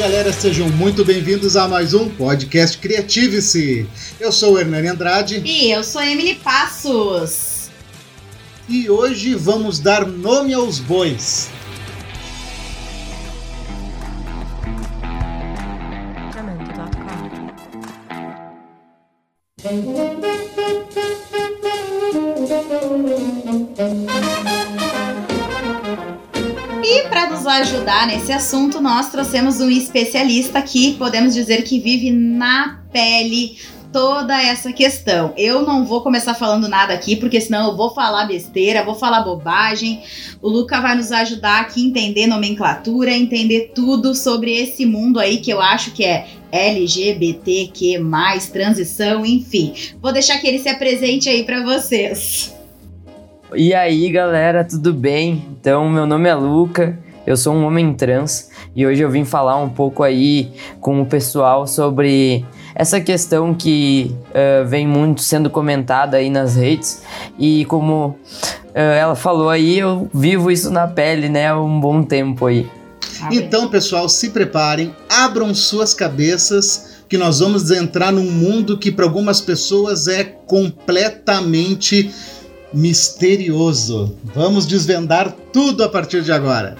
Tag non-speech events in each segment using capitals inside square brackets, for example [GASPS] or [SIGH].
galera, sejam muito bem-vindos a mais um podcast Criative-se. Eu sou o Hernani Andrade. E eu sou Emily Passos. E hoje vamos dar nome aos bois. E para nos ajudar nesse assunto, nós trouxemos um especialista aqui, podemos dizer que vive na pele toda essa questão. Eu não vou começar falando nada aqui, porque senão eu vou falar besteira, vou falar bobagem. O Luca vai nos ajudar aqui a entender nomenclatura, entender tudo sobre esse mundo aí que eu acho que é LGBTQ+, transição, enfim. Vou deixar que ele se apresente aí para vocês. E aí, galera, tudo bem? Então, meu nome é Luca, eu sou um homem trans e hoje eu vim falar um pouco aí com o pessoal sobre essa questão que uh, vem muito sendo comentada aí nas redes e como uh, ela falou aí, eu vivo isso na pele, né, há um bom tempo aí. Então, pessoal, se preparem, abram suas cabeças que nós vamos entrar num mundo que para algumas pessoas é completamente misterioso. Vamos desvendar tudo a partir de agora.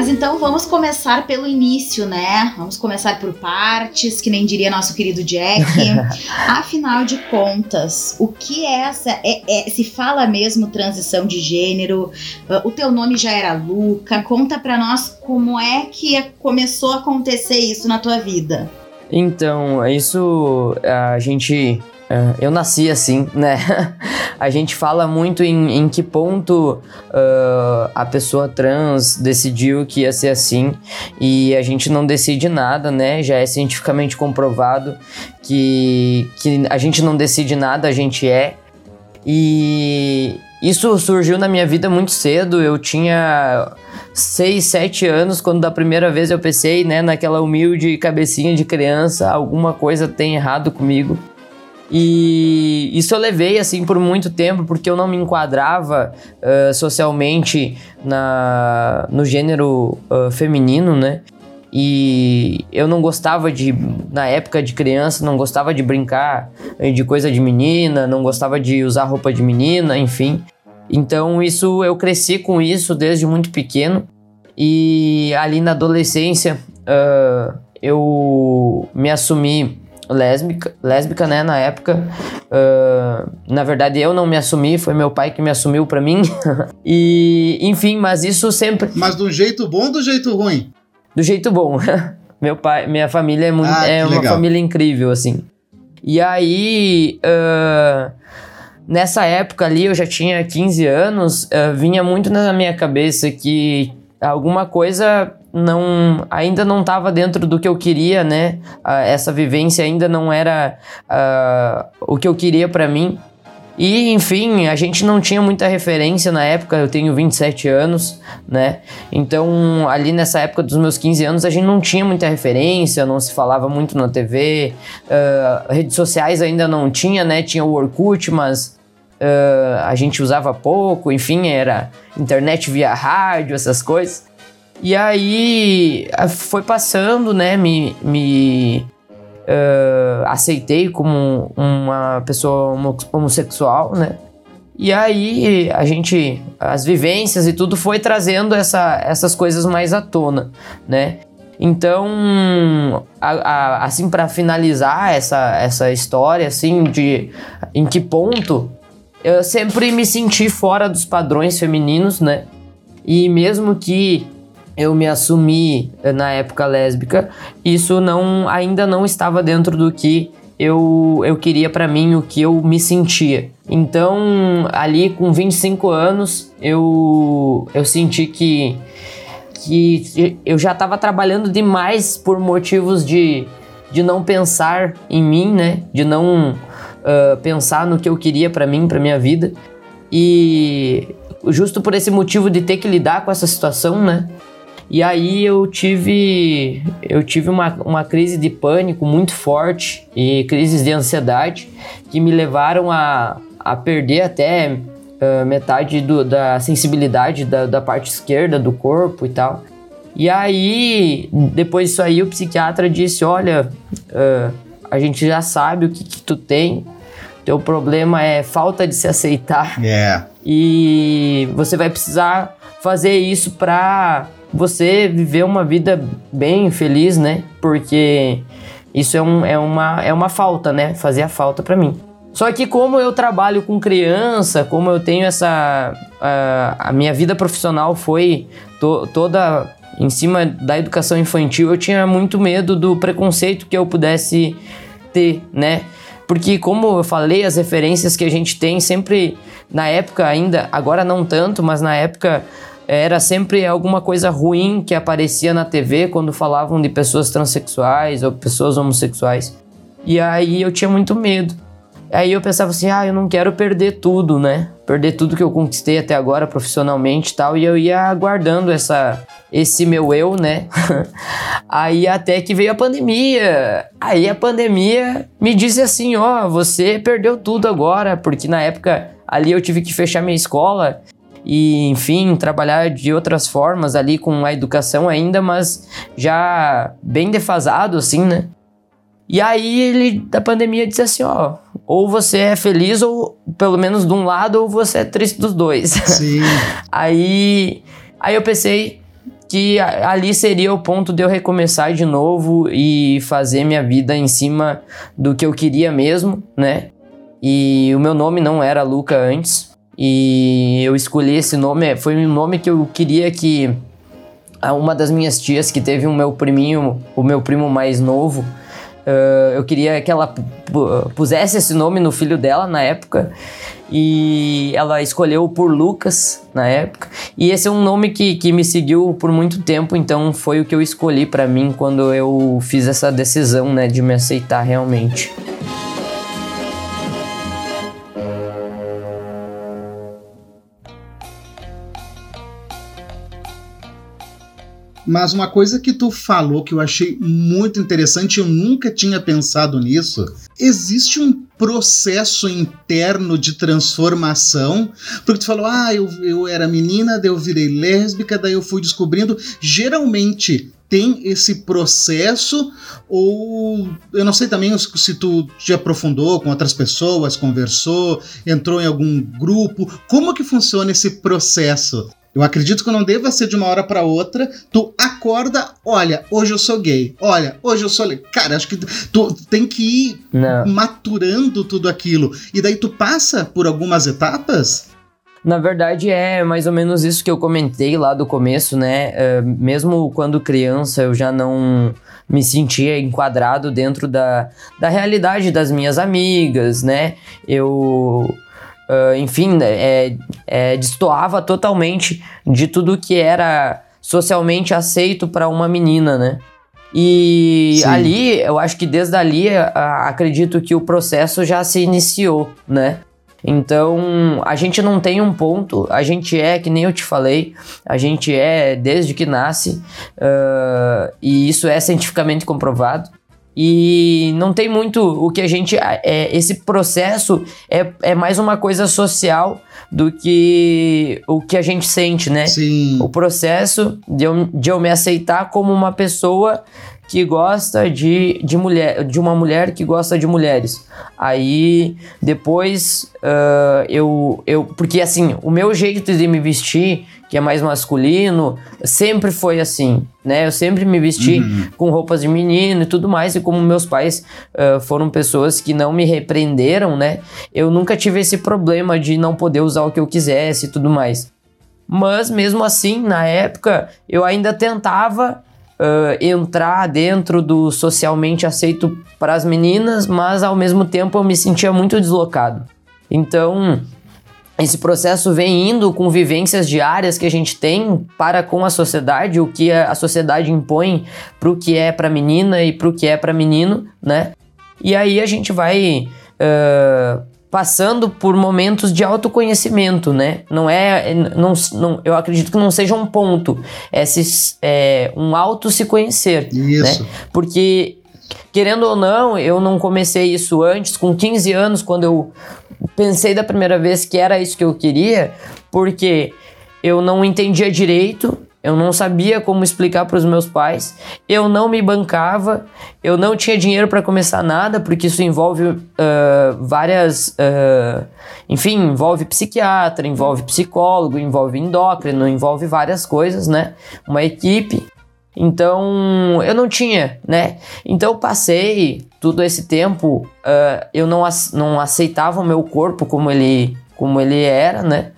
Mas então vamos começar pelo início, né? Vamos começar por partes, que nem diria nosso querido Jack. [LAUGHS] Afinal de contas, o que é essa? É, é, se fala mesmo transição de gênero? Uh, o teu nome já era Luca. Conta pra nós como é que começou a acontecer isso na tua vida. Então, isso a gente. Uh, eu nasci assim, né? [LAUGHS] a gente fala muito em, em que ponto uh, a pessoa trans decidiu que ia ser assim e a gente não decide nada, né? Já é cientificamente comprovado que, que a gente não decide nada, a gente é. E isso surgiu na minha vida muito cedo. Eu tinha 6, 7 anos quando da primeira vez eu pensei, né, naquela humilde cabecinha de criança, alguma coisa tem errado comigo. E isso eu levei assim por muito tempo porque eu não me enquadrava uh, socialmente na, no gênero uh, feminino, né? E eu não gostava de, na época de criança, não gostava de brincar de coisa de menina, não gostava de usar roupa de menina, enfim. Então isso eu cresci com isso desde muito pequeno. E ali na adolescência uh, eu me assumi lésbica, lésbica, né, na época. Uh, na verdade, eu não me assumi, foi meu pai que me assumiu para mim. [LAUGHS] e, enfim, mas isso sempre. Mas do jeito bom ou do jeito ruim? Do jeito bom. [LAUGHS] meu pai, minha família é, muito, ah, é uma legal. família incrível, assim. E aí. Uh, nessa época ali, eu já tinha 15 anos, uh, vinha muito na minha cabeça que alguma coisa não ainda não estava dentro do que eu queria, né? Uh, essa vivência ainda não era o que eu queria para mim. E, enfim, a gente não tinha muita referência na época, eu tenho 27 anos, né? Então, ali nessa época dos meus 15 anos, a gente não tinha muita referência, não se falava muito na TV, uh, redes sociais ainda não tinha, né? Tinha o Orkut, mas uh, a gente usava pouco, enfim, era internet via rádio, essas coisas. E aí foi passando, né? Me, me uh, aceitei como uma pessoa homossexual, né? E aí a gente, as vivências e tudo foi trazendo essa, essas coisas mais à tona, né? Então, a, a, assim para finalizar essa, essa história, assim de em que ponto eu sempre me senti fora dos padrões femininos, né? E mesmo que eu me assumi eh, na época lésbica, isso não ainda não estava dentro do que eu, eu queria para mim, o que eu me sentia. Então, ali com 25 anos, eu, eu senti que, que eu já estava trabalhando demais por motivos de, de não pensar em mim, né? De não uh, pensar no que eu queria para mim, para minha vida. E justo por esse motivo de ter que lidar com essa situação, né? E aí eu tive eu tive uma, uma crise de pânico muito forte e crises de ansiedade que me levaram a, a perder até uh, metade do, da sensibilidade da, da parte esquerda do corpo e tal. E aí, depois disso aí, o psiquiatra disse: Olha, uh, a gente já sabe o que, que, tu tem. Teu problema é falta de se aceitar. Yeah. E você vai precisar fazer isso pra você viver uma vida bem feliz, né? Porque isso é, um, é, uma, é uma falta, né? Fazia falta para mim. Só que como eu trabalho com criança, como eu tenho essa... A, a minha vida profissional foi to, toda em cima da educação infantil, eu tinha muito medo do preconceito que eu pudesse ter, né? Porque como eu falei, as referências que a gente tem sempre na época ainda, agora não tanto, mas na época era sempre alguma coisa ruim que aparecia na TV quando falavam de pessoas transexuais ou pessoas homossexuais. E aí eu tinha muito medo. Aí eu pensava assim, ah, eu não quero perder tudo, né? Perder tudo que eu conquistei até agora profissionalmente e tal. E eu ia aguardando essa, esse meu eu, né? [LAUGHS] Aí até que veio a pandemia. Aí a pandemia me disse assim, ó, oh, você perdeu tudo agora, porque na época ali eu tive que fechar minha escola e, enfim, trabalhar de outras formas ali com a educação ainda, mas já bem defasado assim, né? E aí ele da pandemia disse assim, ó, ou você é feliz ou pelo menos de um lado ou você é triste dos dois. Sim. [LAUGHS] aí aí eu pensei que ali seria o ponto de eu recomeçar de novo e fazer minha vida em cima do que eu queria mesmo, né? E o meu nome não era Luca antes. E eu escolhi esse nome, foi um nome que eu queria que uma das minhas tias que teve o meu priminho, o meu primo mais novo, Uh, eu queria que ela pusesse esse nome no filho dela na época. E ela escolheu por Lucas na época. E esse é um nome que, que me seguiu por muito tempo, então foi o que eu escolhi para mim quando eu fiz essa decisão, né, de me aceitar realmente. Mas uma coisa que tu falou que eu achei muito interessante, eu nunca tinha pensado nisso. Existe um processo interno de transformação, porque tu falou, ah, eu, eu era menina, daí eu virei lésbica, daí eu fui descobrindo. Geralmente tem esse processo ou eu não sei também se tu te aprofundou com outras pessoas, conversou, entrou em algum grupo, como que funciona esse processo? Eu acredito que não deva ser de uma hora para outra. Tu acorda, olha, hoje eu sou gay. Olha, hoje eu sou. Cara, acho que tu tem que ir não. maturando tudo aquilo. E daí tu passa por algumas etapas? Na verdade, é mais ou menos isso que eu comentei lá do começo, né? Uh, mesmo quando criança, eu já não me sentia enquadrado dentro da, da realidade das minhas amigas, né? Eu uh, enfim, né, é, é, destoava totalmente de tudo que era socialmente aceito para uma menina, né? E Sim. ali, eu acho que desde ali, acredito que o processo já se iniciou, né? Então, a gente não tem um ponto, a gente é, que nem eu te falei, a gente é desde que nasce, uh, e isso é cientificamente comprovado. E não tem muito o que a gente. É, esse processo é, é mais uma coisa social do que o que a gente sente, né? Sim. O processo de eu, de eu me aceitar como uma pessoa que gosta de, de mulher, de uma mulher que gosta de mulheres. Aí depois uh, eu, eu. Porque assim, o meu jeito de me vestir que é mais masculino, sempre foi assim, né? Eu sempre me vesti uhum. com roupas de menino e tudo mais, e como meus pais uh, foram pessoas que não me repreenderam, né? Eu nunca tive esse problema de não poder usar o que eu quisesse e tudo mais. Mas mesmo assim, na época, eu ainda tentava uh, entrar dentro do socialmente aceito para as meninas, mas ao mesmo tempo eu me sentia muito deslocado. Então, esse processo vem indo com vivências diárias que a gente tem para com a sociedade, o que a sociedade impõe para o que é para menina e para o que é para menino, né? E aí a gente vai uh, passando por momentos de autoconhecimento, né? Não é, não, não, eu acredito que não seja um ponto, é, se, é um auto se conhecer, Isso. né? Porque querendo ou não, eu não comecei isso antes, com 15 anos, quando eu pensei da primeira vez que era isso que eu queria, porque eu não entendia direito, eu não sabia como explicar para os meus pais, eu não me bancava, eu não tinha dinheiro para começar nada, porque isso envolve uh, várias. Uh, enfim, envolve psiquiatra, envolve psicólogo, envolve endócrino, envolve várias coisas, né? Uma equipe. Então, eu não tinha, né? Então, passei todo esse tempo, uh, eu não, não aceitava o meu corpo como ele, como ele era, né?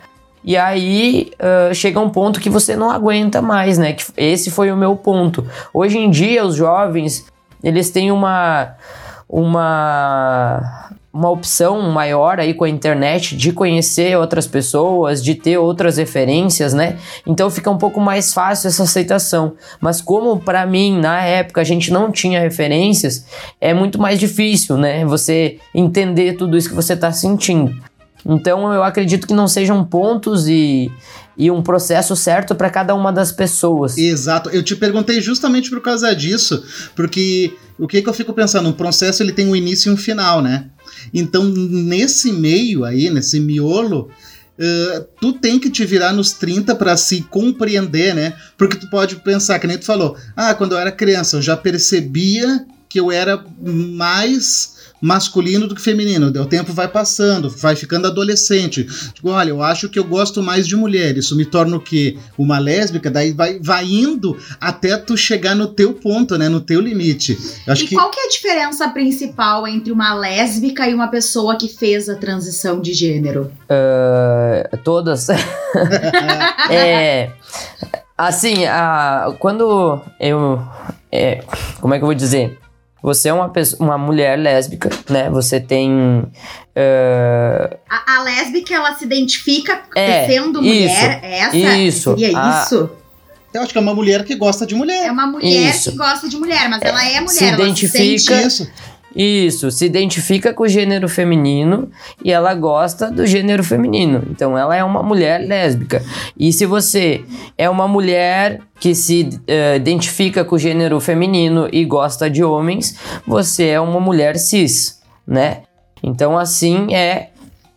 E aí uh, chega um ponto que você não aguenta mais, né? Que esse foi o meu ponto. Hoje em dia, os jovens, eles têm uma, uma, uma opção maior aí com a internet de conhecer outras pessoas, de ter outras referências, né? Então fica um pouco mais fácil essa aceitação. Mas como para mim na época a gente não tinha referências, é muito mais difícil, né? Você entender tudo isso que você tá sentindo. Então eu acredito que não sejam pontos e, e um processo certo para cada uma das pessoas. Exato. Eu te perguntei justamente por causa disso, porque o que, que eu fico pensando? Um processo ele tem um início e um final, né? Então nesse meio aí, nesse miolo, Uh, tu tem que te virar nos 30 para se compreender, né? Porque tu pode pensar, que nem tu falou, ah, quando eu era criança eu já percebia que eu era mais masculino do que feminino. O tempo vai passando, vai ficando adolescente. Tipo, olha, eu acho que eu gosto mais de mulher. Isso me torna o quê? Uma lésbica? Daí vai, vai indo até tu chegar no teu ponto, né? No teu limite. Acho e que... qual que é a diferença principal entre uma lésbica e uma pessoa que fez a transição de gênero? Uh, todas. [LAUGHS] é. Assim, a, quando eu. É, como é que eu vou dizer? Você é uma, pessoa, uma mulher lésbica, né? Você tem. Uh... A, a, lésbica, ela se identifica é, sendo mulher? Essa? Isso. Seria a... isso? Eu acho que é uma mulher que gosta de mulher. É uma mulher isso. que gosta de mulher, mas ela é mulher. Se identifica. Se isso. Isso, se identifica com o gênero feminino e ela gosta do gênero feminino. Então ela é uma mulher lésbica. E se você é uma mulher que se uh, identifica com o gênero feminino e gosta de homens, você é uma mulher cis, né? Então assim é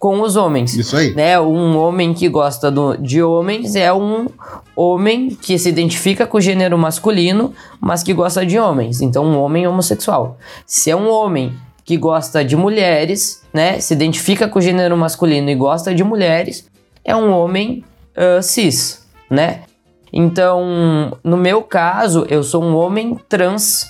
com os homens. Isso aí. Né? Um homem que gosta do, de homens é um homem que se identifica com o gênero masculino, mas que gosta de homens. Então, um homem homossexual. Se é um homem que gosta de mulheres, né? Se identifica com o gênero masculino e gosta de mulheres, é um homem uh, cis, né? Então, no meu caso, eu sou um homem trans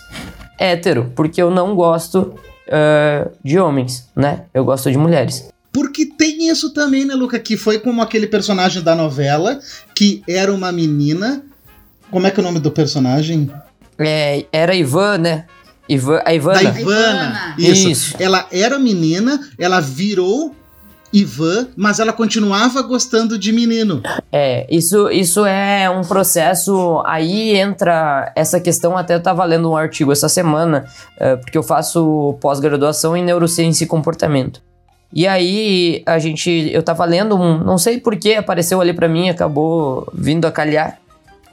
hétero, porque eu não gosto uh, de homens, né? Eu gosto de mulheres. Porque tem isso também, né, Luca? Que foi como aquele personagem da novela, que era uma menina. Como é que é o nome do personagem? É, era Ivan, né? Ivan, a Ivana. Da Ivana. Isso. isso. Ela era menina, ela virou Ivan, mas ela continuava gostando de menino. É, isso, isso é um processo. Aí entra essa questão. Até eu tava lendo um artigo essa semana, uh, porque eu faço pós-graduação em neurociência e comportamento. E aí a gente, eu tava lendo um, não sei por que apareceu ali para mim, acabou vindo a calhar,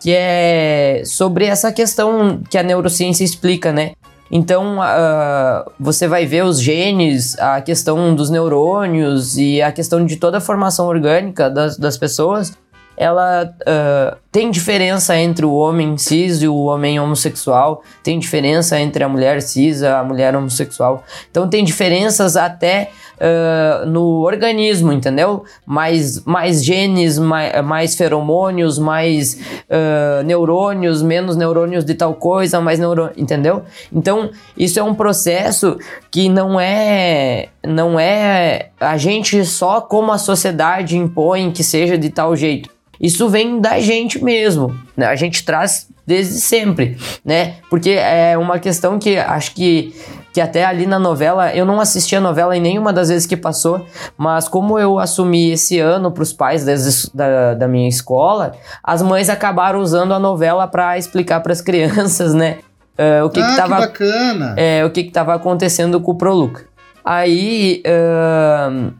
que é sobre essa questão que a neurociência explica, né? Então, uh, você vai ver os genes, a questão dos neurônios e a questão de toda a formação orgânica das, das pessoas ela uh, tem diferença entre o homem cis e o homem homossexual, tem diferença entre a mulher cis e a mulher homossexual. Então tem diferenças até uh, no organismo, entendeu? Mais, mais genes, mais, mais feromônios, mais uh, neurônios, menos neurônios de tal coisa, mais neurônios, entendeu? Então isso é um processo que não é não é a gente só como a sociedade impõe que seja de tal jeito. Isso vem da gente mesmo, né? A gente traz desde sempre, né? Porque é uma questão que acho que que até ali na novela, eu não assisti a novela em nenhuma das vezes que passou, mas como eu assumi esse ano para os pais desde, da, da minha escola, as mães acabaram usando a novela para explicar para as crianças, né? Uh, o que, ah, que tava, que bacana! É, o que, que tava acontecendo com o Proluca. Aí, uh,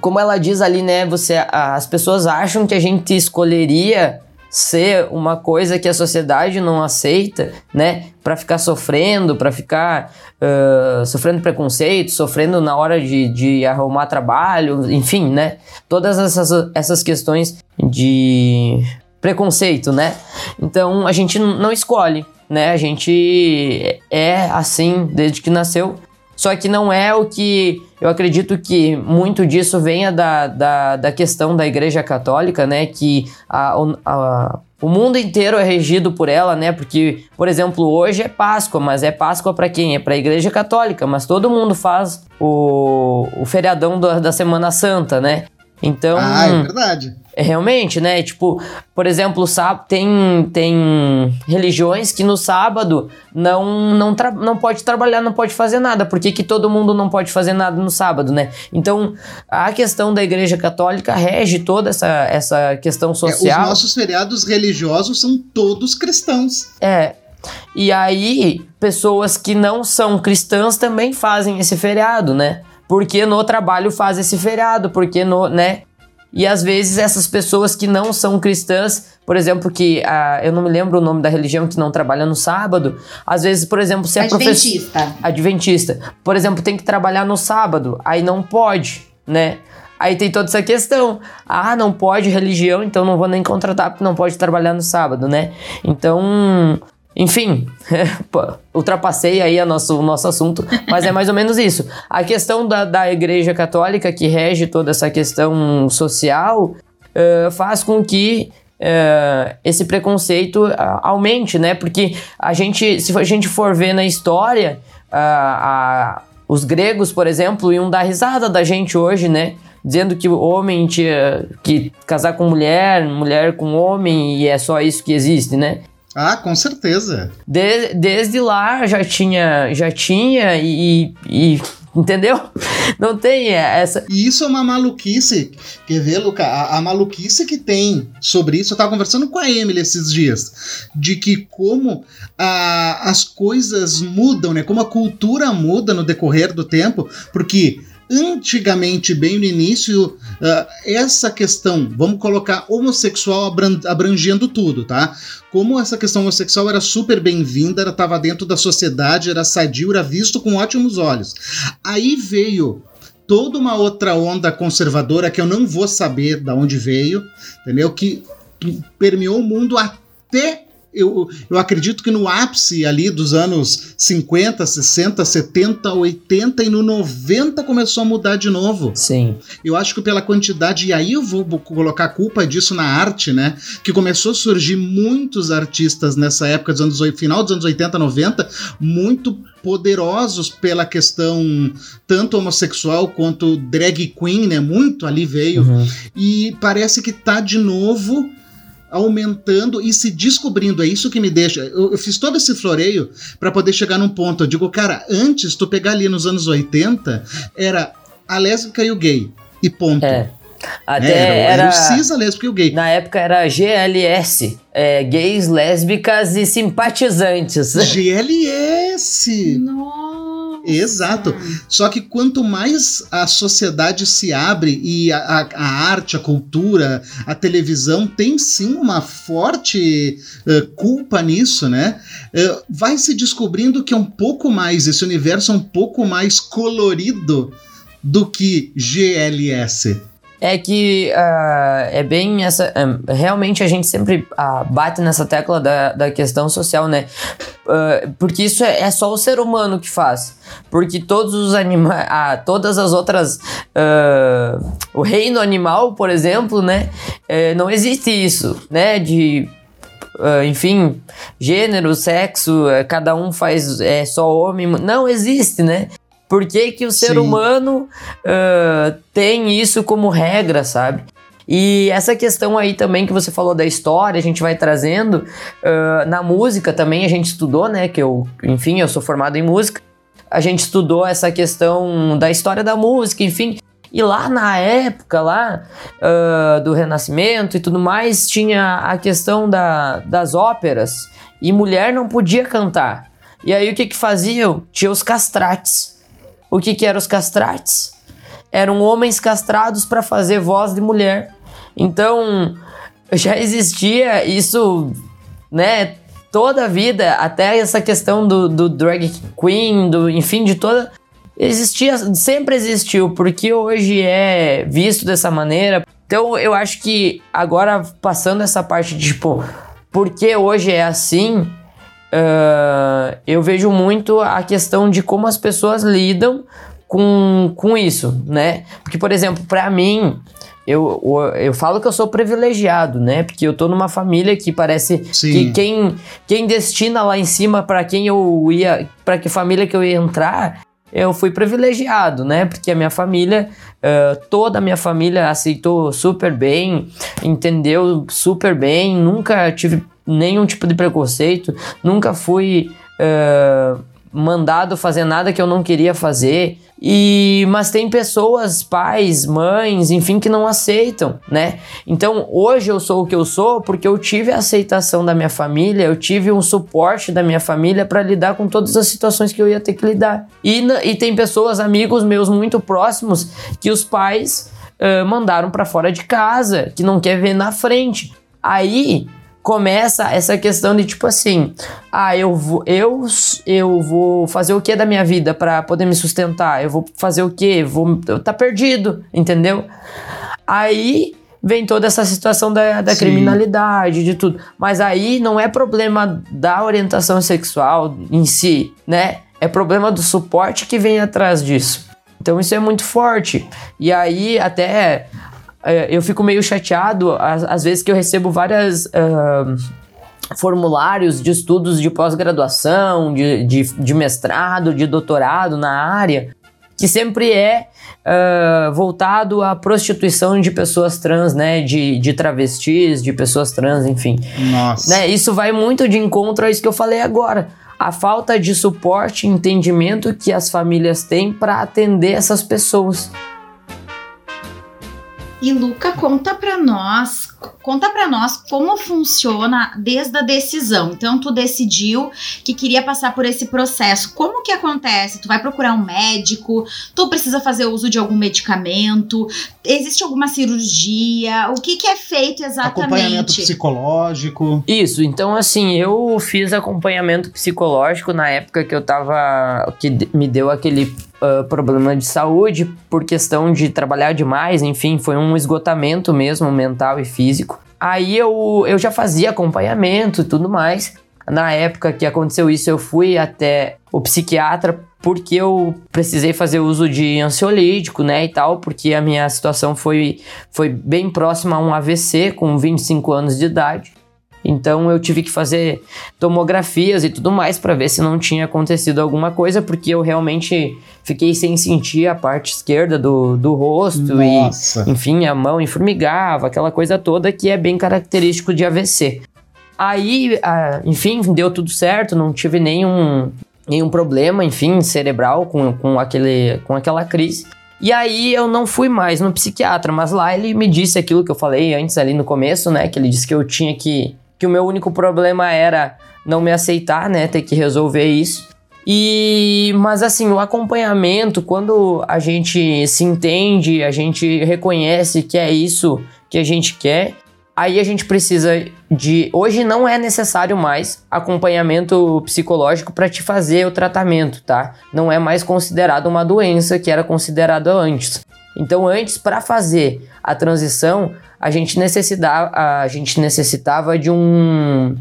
como ela diz ali, né? Você, as pessoas acham que a gente escolheria ser uma coisa que a sociedade não aceita, né? Para ficar sofrendo, para ficar uh, sofrendo preconceito, sofrendo na hora de, de arrumar trabalho, enfim, né? Todas essas, essas questões de preconceito, né? Então a gente não escolhe, né? A gente é assim desde que nasceu. Só que não é o que eu acredito que muito disso venha da, da, da questão da Igreja Católica, né? Que a, a, o mundo inteiro é regido por ela, né? Porque, por exemplo, hoje é Páscoa, mas é Páscoa para quem? É para a Igreja Católica, mas todo mundo faz o, o feriadão da, da Semana Santa, né? Então. Ah, é verdade. É, realmente, né? Tipo, por exemplo, tem, tem religiões que no sábado não, não, não pode trabalhar, não pode fazer nada. Por que, que todo mundo não pode fazer nada no sábado, né? Então, a questão da Igreja Católica rege toda essa, essa questão social. É, os nossos feriados religiosos são todos cristãos. É, e aí, pessoas que não são cristãs também fazem esse feriado, né? Porque no trabalho faz esse feriado, porque no, né? E às vezes essas pessoas que não são cristãs, por exemplo, que ah, eu não me lembro o nome da religião que não trabalha no sábado, às vezes, por exemplo, se é Adventista. Professor, Adventista. Por exemplo, tem que trabalhar no sábado, aí não pode, né? Aí tem toda essa questão. Ah, não pode religião, então não vou nem contratar porque não pode trabalhar no sábado, né? Então, enfim, [LAUGHS] ultrapassei aí a nosso, o nosso assunto, mas é mais ou menos isso. A questão da, da Igreja Católica, que rege toda essa questão social, uh, faz com que uh, esse preconceito uh, aumente, né? Porque a gente, se a gente for ver na história, a, os gregos, por exemplo, iam dar risada da gente hoje, né? Dizendo que o homem tinha que casar com mulher, mulher com homem, e é só isso que existe, né? Ah, com certeza. De, desde lá já tinha, já tinha e, e entendeu? [LAUGHS] Não tem essa. E isso é uma maluquice. Quer ver, Luca? A, a, maluquice que tem sobre isso. Eu tava conversando com a Emily esses dias. De que como a, as coisas mudam, né? Como a cultura muda no decorrer do tempo. Porque antigamente, bem no início, uh, essa questão, vamos colocar homossexual abrangendo tudo, tá? Como essa questão homossexual era super bem-vinda, ela estava dentro da sociedade, era sadio, era visto com ótimos olhos. Aí veio toda uma outra onda conservadora que eu não vou saber de onde veio, entendeu? Que permeou o mundo até eu, eu acredito que no ápice ali dos anos 50, 60, 70, 80 e no 90 começou a mudar de novo. Sim. Eu acho que pela quantidade, e aí eu vou colocar a culpa disso na arte, né? Que começou a surgir muitos artistas nessa época, dos anos, final dos anos 80, 90, muito poderosos pela questão tanto homossexual quanto drag queen, né? Muito ali veio. Uhum. E parece que tá de novo aumentando e se descobrindo. É isso que me deixa. Eu, eu fiz todo esse floreio para poder chegar num ponto. Eu digo, cara, antes tu pegar ali nos anos 80, era a lésbica e o gay. E ponto. É. Até é, era, era o cis, a lésbica e o gay. Na época era GLS, é, gays, lésbicas e simpatizantes. GLS! Nossa! Exato. Só que quanto mais a sociedade se abre e a, a, a arte, a cultura, a televisão tem sim uma forte uh, culpa nisso, né? Uh, vai se descobrindo que é um pouco mais, esse universo é um pouco mais colorido do que GLS é que uh, é bem essa. Um, realmente a gente sempre uh, bate nessa tecla da, da questão social, né? Uh, porque isso é, é, só o ser humano que faz. Porque todos os animais. [LAUGHS] Ah, todas as outras. o reino animal, por exemplo, né? Eh, não existe isso, né? De Uh, enfim, gênero, sexo, uh, cada um faz é só homem. Não existe, né? Por que, que o ser Sim. humano uh, tem isso como regra, sabe? E essa questão aí também que você falou da história, a gente vai trazendo. Uh, na música também a gente estudou, né? Que eu, enfim, eu sou formado em música. A gente estudou essa questão da história da música, enfim. E lá na época lá uh, do Renascimento e tudo mais, tinha a questão da, das óperas. E mulher não podia cantar. E aí o que que faziam? Tinha os castrates. O que, que eram os castrates? Eram homens castrados para fazer voz de mulher. Então, já existia isso, né? Toda a vida, até essa questão do, do drag queen, do, enfim, de toda. Existia, sempre existiu, porque hoje é visto dessa maneira. Então eu acho que agora, passando essa parte de tipo, porque hoje é assim, uh, eu vejo muito a questão de como as pessoas lidam com, com isso, né? Porque, por exemplo, para mim, eu, eu falo que eu sou privilegiado, né? Porque eu tô numa família que parece Sim. que quem, quem destina lá em cima para quem eu ia, para que família que eu ia entrar, eu fui privilegiado, né? Porque a minha família, uh, toda a minha família aceitou super bem, entendeu super bem, nunca tive nenhum tipo de preconceito, nunca fui uh, mandado fazer nada que eu não queria fazer. E mas tem pessoas, pais, mães, enfim, que não aceitam, né? Então, hoje eu sou o que eu sou porque eu tive a aceitação da minha família, eu tive um suporte da minha família para lidar com todas as situações que eu ia ter que lidar. E, e tem pessoas, amigos meus muito próximos, que os pais uh, mandaram para fora de casa, que não quer ver na frente. Aí começa essa questão de tipo assim, ah, eu vou eu eu vou fazer o que da minha vida para poder me sustentar? Eu vou fazer o que? Vou tá perdido, entendeu? Aí vem toda essa situação da, da criminalidade, de tudo. Mas aí não é problema da orientação sexual em si, né? É problema do suporte que vem atrás disso. Então isso é muito forte. E aí até eu fico meio chateado às, às vezes que eu recebo várias. Uh, formulários de estudos de pós-graduação, de, de, de, mestrado, de doutorado na área, que sempre é uh, voltado à prostituição de pessoas trans, né? De, de travestis, de pessoas trans, enfim. Nossa. Né? Isso vai muito de encontro a isso que eu falei agora. A falta de suporte e entendimento que as famílias têm para atender essas pessoas. E Luca, conta para nós, conta para nós como funciona desde a decisão. Então tu decidiu que queria passar por esse processo. Como que acontece? Tu vai procurar um médico? Tu precisa fazer uso de algum medicamento? Existe alguma cirurgia? O que que é feito exatamente? Acompanhamento psicológico. Isso, então assim, eu fiz acompanhamento psicológico na época que eu tava que me deu aquele uh, problema de saúde por questão de trabalhar demais, enfim, foi um esgotamento mesmo mental e físico. Aí eu, eu já fazia acompanhamento e tudo mais. Na época que aconteceu isso, eu fui até o psiquiatra porque eu precisei fazer uso de ansiolítico, né, e tal, porque a minha situação foi, foi bem próxima a um AVC com 25 anos de idade. Então eu tive que fazer tomografias e tudo mais para ver se não tinha acontecido alguma coisa, porque eu realmente fiquei sem sentir a parte esquerda do, do rosto Nossa. e, enfim, a mão informagava, aquela coisa toda que é bem característico de AVC. Aí, enfim, deu tudo certo, não tive nenhum, nenhum problema, enfim, cerebral com, com, aquele, com aquela crise. E aí eu não fui mais no psiquiatra, mas lá ele me disse aquilo que eu falei antes ali no começo, né? Que ele disse que eu tinha que que o meu único problema era não me aceitar, né, ter que resolver isso. E mas assim, o acompanhamento, quando a gente se entende, a gente reconhece que é isso que a gente quer, aí a gente precisa de hoje não é necessário mais acompanhamento psicológico para te fazer o tratamento, tá? Não é mais considerado uma doença que era considerada antes. Então, antes para fazer a transição, a gente necessitava, a gente necessitava de um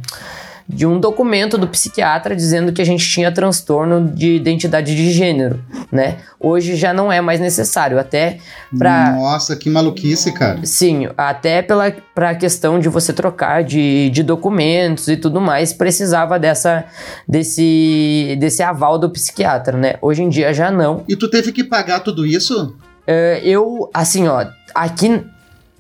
de um documento do psiquiatra dizendo que a gente tinha transtorno de identidade de gênero, né? Hoje já não é mais necessário, até para Nossa, que maluquice, cara. Sim, até pela para a questão de você trocar de, de documentos e tudo mais, precisava dessa desse desse aval do psiquiatra, né? Hoje em dia já não. E tu teve que pagar tudo isso? Uh, eu, assim, ó, aqui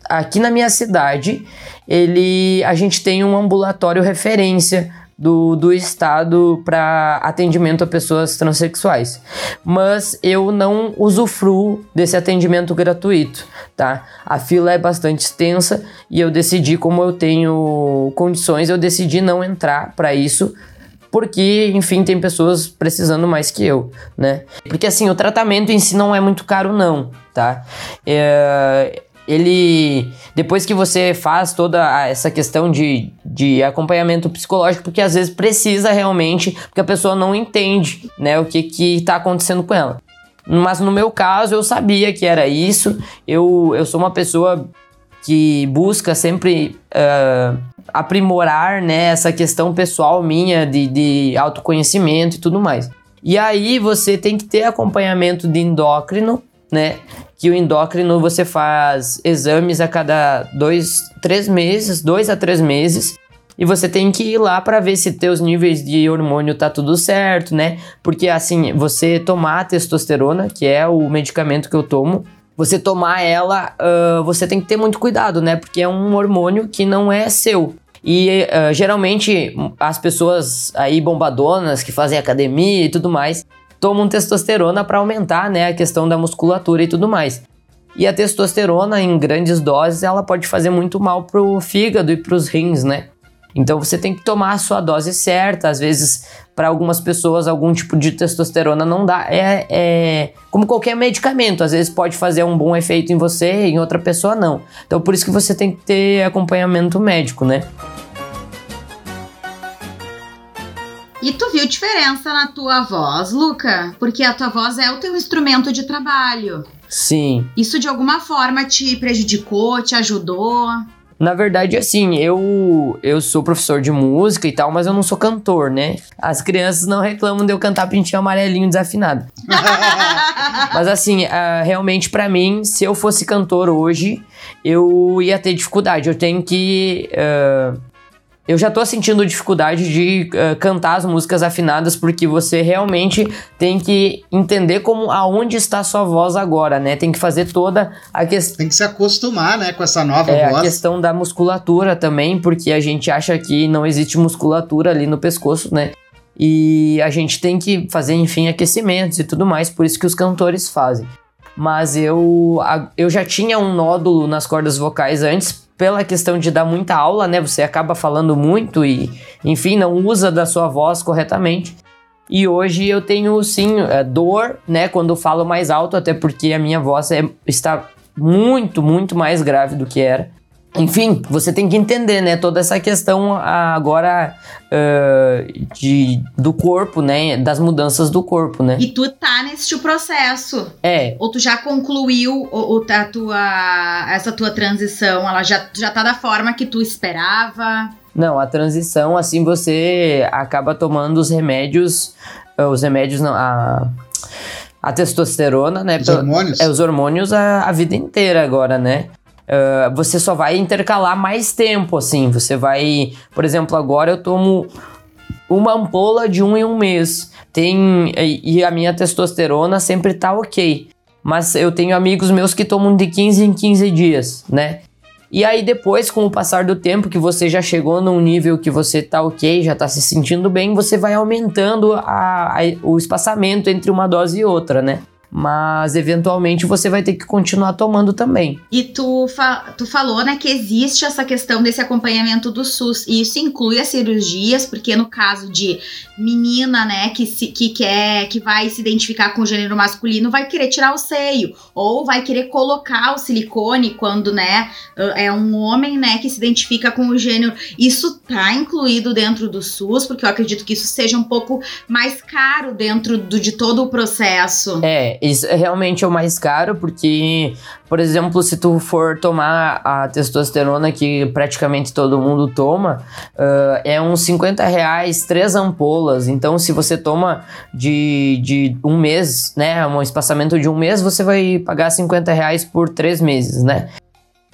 aqui na minha cidade, ele, a gente tem um ambulatório referência do, do estado para atendimento a pessoas transexuais. Mas eu não usufruo desse atendimento gratuito, tá? A fila é bastante extensa e eu decidi, como eu tenho condições, eu decidi não entrar para isso. Porque, enfim, tem pessoas precisando mais que eu, né? Porque, assim, o tratamento em si não é muito caro, não, tá? É, ele depois que você faz toda essa questão de, de acompanhamento psicológico, porque às vezes precisa realmente, porque a pessoa não entende, né, o que que tá acontecendo com ela. Mas no meu caso, eu sabia que era isso. Eu, eu sou uma pessoa que busca sempre uh, aprimorar né, essa questão pessoal minha de, de autoconhecimento e tudo mais. E aí você tem que ter acompanhamento de endócrino, né? Que o endócrino você faz exames a cada dois, três meses, dois a três meses. E você tem que ir lá para ver se teus níveis de hormônio tá tudo certo, né? Porque assim, você tomar a testosterona, que é o medicamento que eu tomo, você tomar ela, uh, você tem que ter muito cuidado, né? Porque é um hormônio que não é seu. E uh, geralmente as pessoas aí bombadonas que fazem academia e tudo mais tomam testosterona para aumentar, né, a questão da musculatura e tudo mais. E a testosterona em grandes doses ela pode fazer muito mal pro fígado e pros rins, né? Então você tem que tomar a sua dose certa. Às vezes, para algumas pessoas, algum tipo de testosterona não dá. É, é, como qualquer medicamento. Às vezes pode fazer um bom efeito em você, em outra pessoa não. Então por isso que você tem que ter acompanhamento médico, né? E tu viu diferença na tua voz, Luca? Porque a tua voz é o teu instrumento de trabalho. Sim. Isso de alguma forma te prejudicou, te ajudou? Na verdade, assim, eu eu sou professor de música e tal, mas eu não sou cantor, né? As crianças não reclamam de eu cantar pintinho amarelinho desafinado. [LAUGHS] mas assim, uh, realmente para mim, se eu fosse cantor hoje, eu ia ter dificuldade. Eu tenho que uh, eu já tô sentindo dificuldade de uh, cantar as músicas afinadas porque você realmente tem que entender como aonde está a sua voz agora, né? Tem que fazer toda a questão. Tem que se acostumar, né, com essa nova é, voz. A questão da musculatura também, porque a gente acha que não existe musculatura ali no pescoço, né? E a gente tem que fazer, enfim, aquecimentos e tudo mais, por isso que os cantores fazem. Mas eu, eu já tinha um nódulo nas cordas vocais antes, pela questão de dar muita aula, né? Você acaba falando muito e, enfim, não usa da sua voz corretamente. E hoje eu tenho sim é, dor, né? Quando falo mais alto, até porque a minha voz é, está muito, muito mais grave do que era. Enfim, você tem que entender, né, toda essa questão agora uh, de, do corpo, né, das mudanças do corpo, né. E tu tá nesse processo. É. Ou tu já concluiu o, o, a tua, essa tua transição, ela já, já tá da forma que tu esperava? Não, a transição, assim, você acaba tomando os remédios, os remédios não, a a testosterona, né? Os hormônios? É, os hormônios a, a vida inteira agora, né? Uh, você só vai intercalar mais tempo, assim. Você vai, por exemplo, agora eu tomo uma ampola de um em um mês. Tem e a minha testosterona sempre tá ok. Mas eu tenho amigos meus que tomam de 15 em 15 dias, né? E aí depois, com o passar do tempo, que você já chegou num nível que você tá ok, já tá se sentindo bem, você vai aumentando a, a, o espaçamento entre uma dose e outra, né? Mas eventualmente você vai ter que continuar tomando também. E tu, fa tu falou, né, que existe essa questão desse acompanhamento do SUS, e isso inclui as cirurgias, porque no caso de menina, né, que, se, que quer, que vai se identificar com o gênero masculino, vai querer tirar o seio, ou vai querer colocar o silicone quando, né, é um homem, né, que se identifica com o gênero. Isso tá incluído dentro do SUS, porque eu acredito que isso seja um pouco mais caro dentro do, de todo o processo. É, isso é realmente é o mais caro, porque, por exemplo, se tu for tomar a testosterona que praticamente todo mundo toma, uh, é uns 50 reais, três ampolas. Então, se você toma de, de um mês, né, um espaçamento de um mês, você vai pagar 50 reais por três meses, né?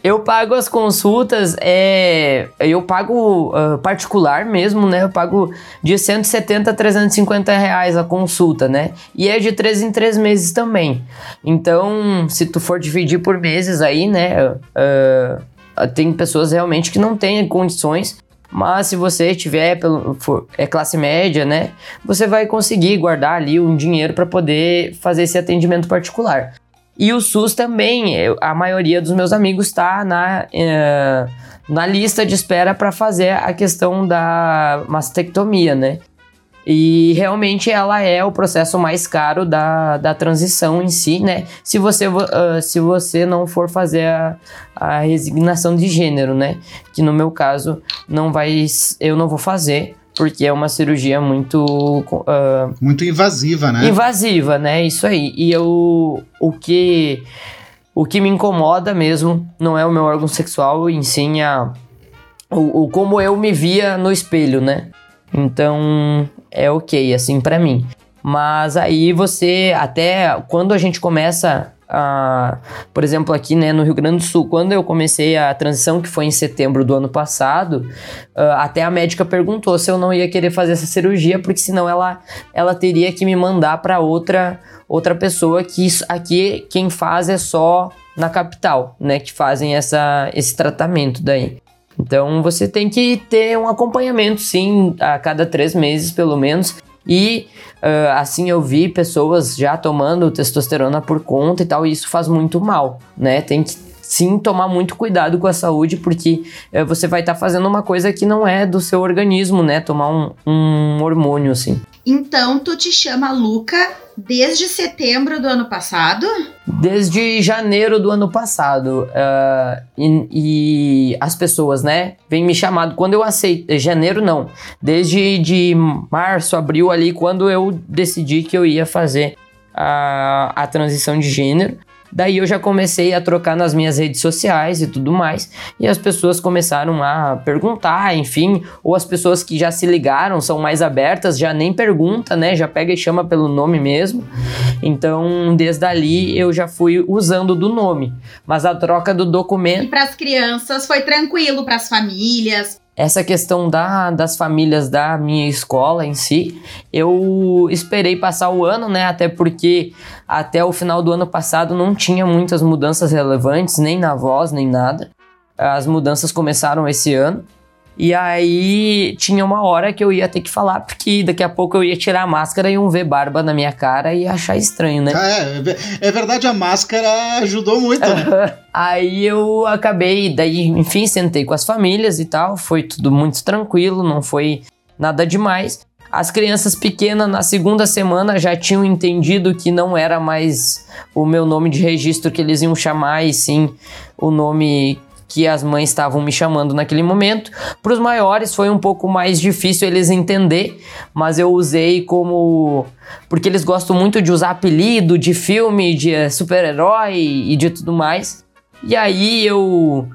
Eu pago as consultas, é, eu pago uh, particular mesmo, né? Eu pago de 170 a 350 reais a consulta, né? E é de 3 em 3 meses também. Então, se tu for dividir por meses aí, né? Uh, tem pessoas realmente que não têm condições mas se você tiver pelo, for, é classe média, né, você vai conseguir guardar ali um dinheiro para poder fazer esse atendimento particular. E o SUS também, a maioria dos meus amigos está na, é, na lista de espera para fazer a questão da mastectomia, né? E realmente ela é o processo mais caro da, da transição em si, né? Se você, uh, se você não for fazer a, a resignação de gênero, né? Que no meu caso não vai, eu não vou fazer, porque é uma cirurgia muito. Uh, muito invasiva, né? Invasiva, né? Isso aí. E eu, o que. O que me incomoda mesmo não é o meu órgão sexual, em sim a, o, o como eu me via no espelho, né? Então é ok, assim, para mim. Mas aí você, até quando a gente começa a. Por exemplo, aqui né, no Rio Grande do Sul, quando eu comecei a transição, que foi em setembro do ano passado, uh, até a médica perguntou se eu não ia querer fazer essa cirurgia, porque senão ela, ela teria que me mandar para outra, outra pessoa, que isso, aqui quem faz é só na capital, né? Que fazem essa, esse tratamento daí. Então você tem que ter um acompanhamento, sim, a cada três meses pelo menos. E uh, assim eu vi pessoas já tomando testosterona por conta e tal, e isso faz muito mal, né? Tem que sim tomar muito cuidado com a saúde, porque uh, você vai estar tá fazendo uma coisa que não é do seu organismo, né? Tomar um, um hormônio, assim. Então tu te chama Luca desde setembro do ano passado? Desde janeiro do ano passado. Uh, e, e, as pessoas, né, vêm me chamando. Quando eu aceitei. Janeiro não. Desde de março, abril ali, quando eu decidi que eu ia fazer a, a transição de gênero. Daí eu já comecei a trocar nas minhas redes sociais e tudo mais, e as pessoas começaram a perguntar, enfim, ou as pessoas que já se ligaram, são mais abertas, já nem pergunta, né? Já pega e chama pelo nome mesmo. Então, desde ali eu já fui usando do nome, mas a troca do documento. E para as crianças foi tranquilo, para as famílias, essa questão da, das famílias da minha escola em si, eu esperei passar o ano, né? Até porque até o final do ano passado não tinha muitas mudanças relevantes, nem na voz, nem nada. As mudanças começaram esse ano. E aí tinha uma hora que eu ia ter que falar, porque daqui a pouco eu ia tirar a máscara e iam ver barba na minha cara e achar estranho, né? Ah, é, é verdade, a máscara ajudou muito, né? [LAUGHS] aí eu acabei, daí, enfim, sentei com as famílias e tal, foi tudo muito tranquilo, não foi nada demais. As crianças pequenas na segunda semana já tinham entendido que não era mais o meu nome de registro que eles iam chamar, e sim o nome que as mães estavam me chamando naquele momento. Para os maiores foi um pouco mais difícil eles entender, mas eu usei como porque eles gostam muito de usar apelido de filme, de eh, super-herói e de tudo mais. E aí eu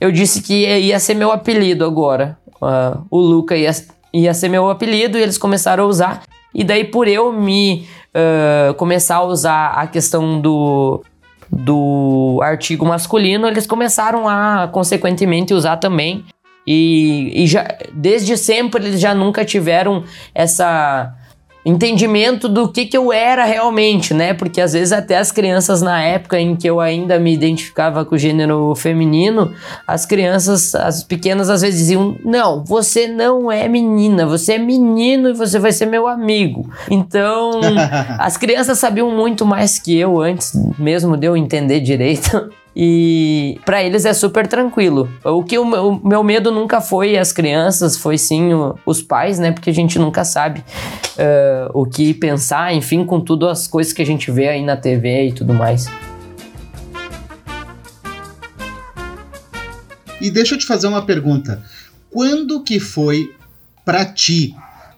eu disse que ia ser meu apelido agora. Uh, o Luca ia, ia ser meu apelido e eles começaram a usar. E daí por eu me uh, começar a usar a questão do do artigo masculino, eles começaram a, consequentemente, usar também. E, e já, desde sempre eles já nunca tiveram essa entendimento do que, que eu era realmente, né? Porque às vezes até as crianças na época em que eu ainda me identificava com o gênero feminino, as crianças, as pequenas às vezes diziam: "Não, você não é menina, você é menino e você vai ser meu amigo". Então, [LAUGHS] as crianças sabiam muito mais que eu antes mesmo de eu entender direito. E para eles é super tranquilo. O que o meu, o meu, medo nunca foi as crianças, foi sim o, os pais, né? Porque a gente nunca sabe uh, o que pensar, enfim, com tudo as coisas que a gente vê aí na TV e tudo mais. E deixa eu te fazer uma pergunta. Quando que foi para ti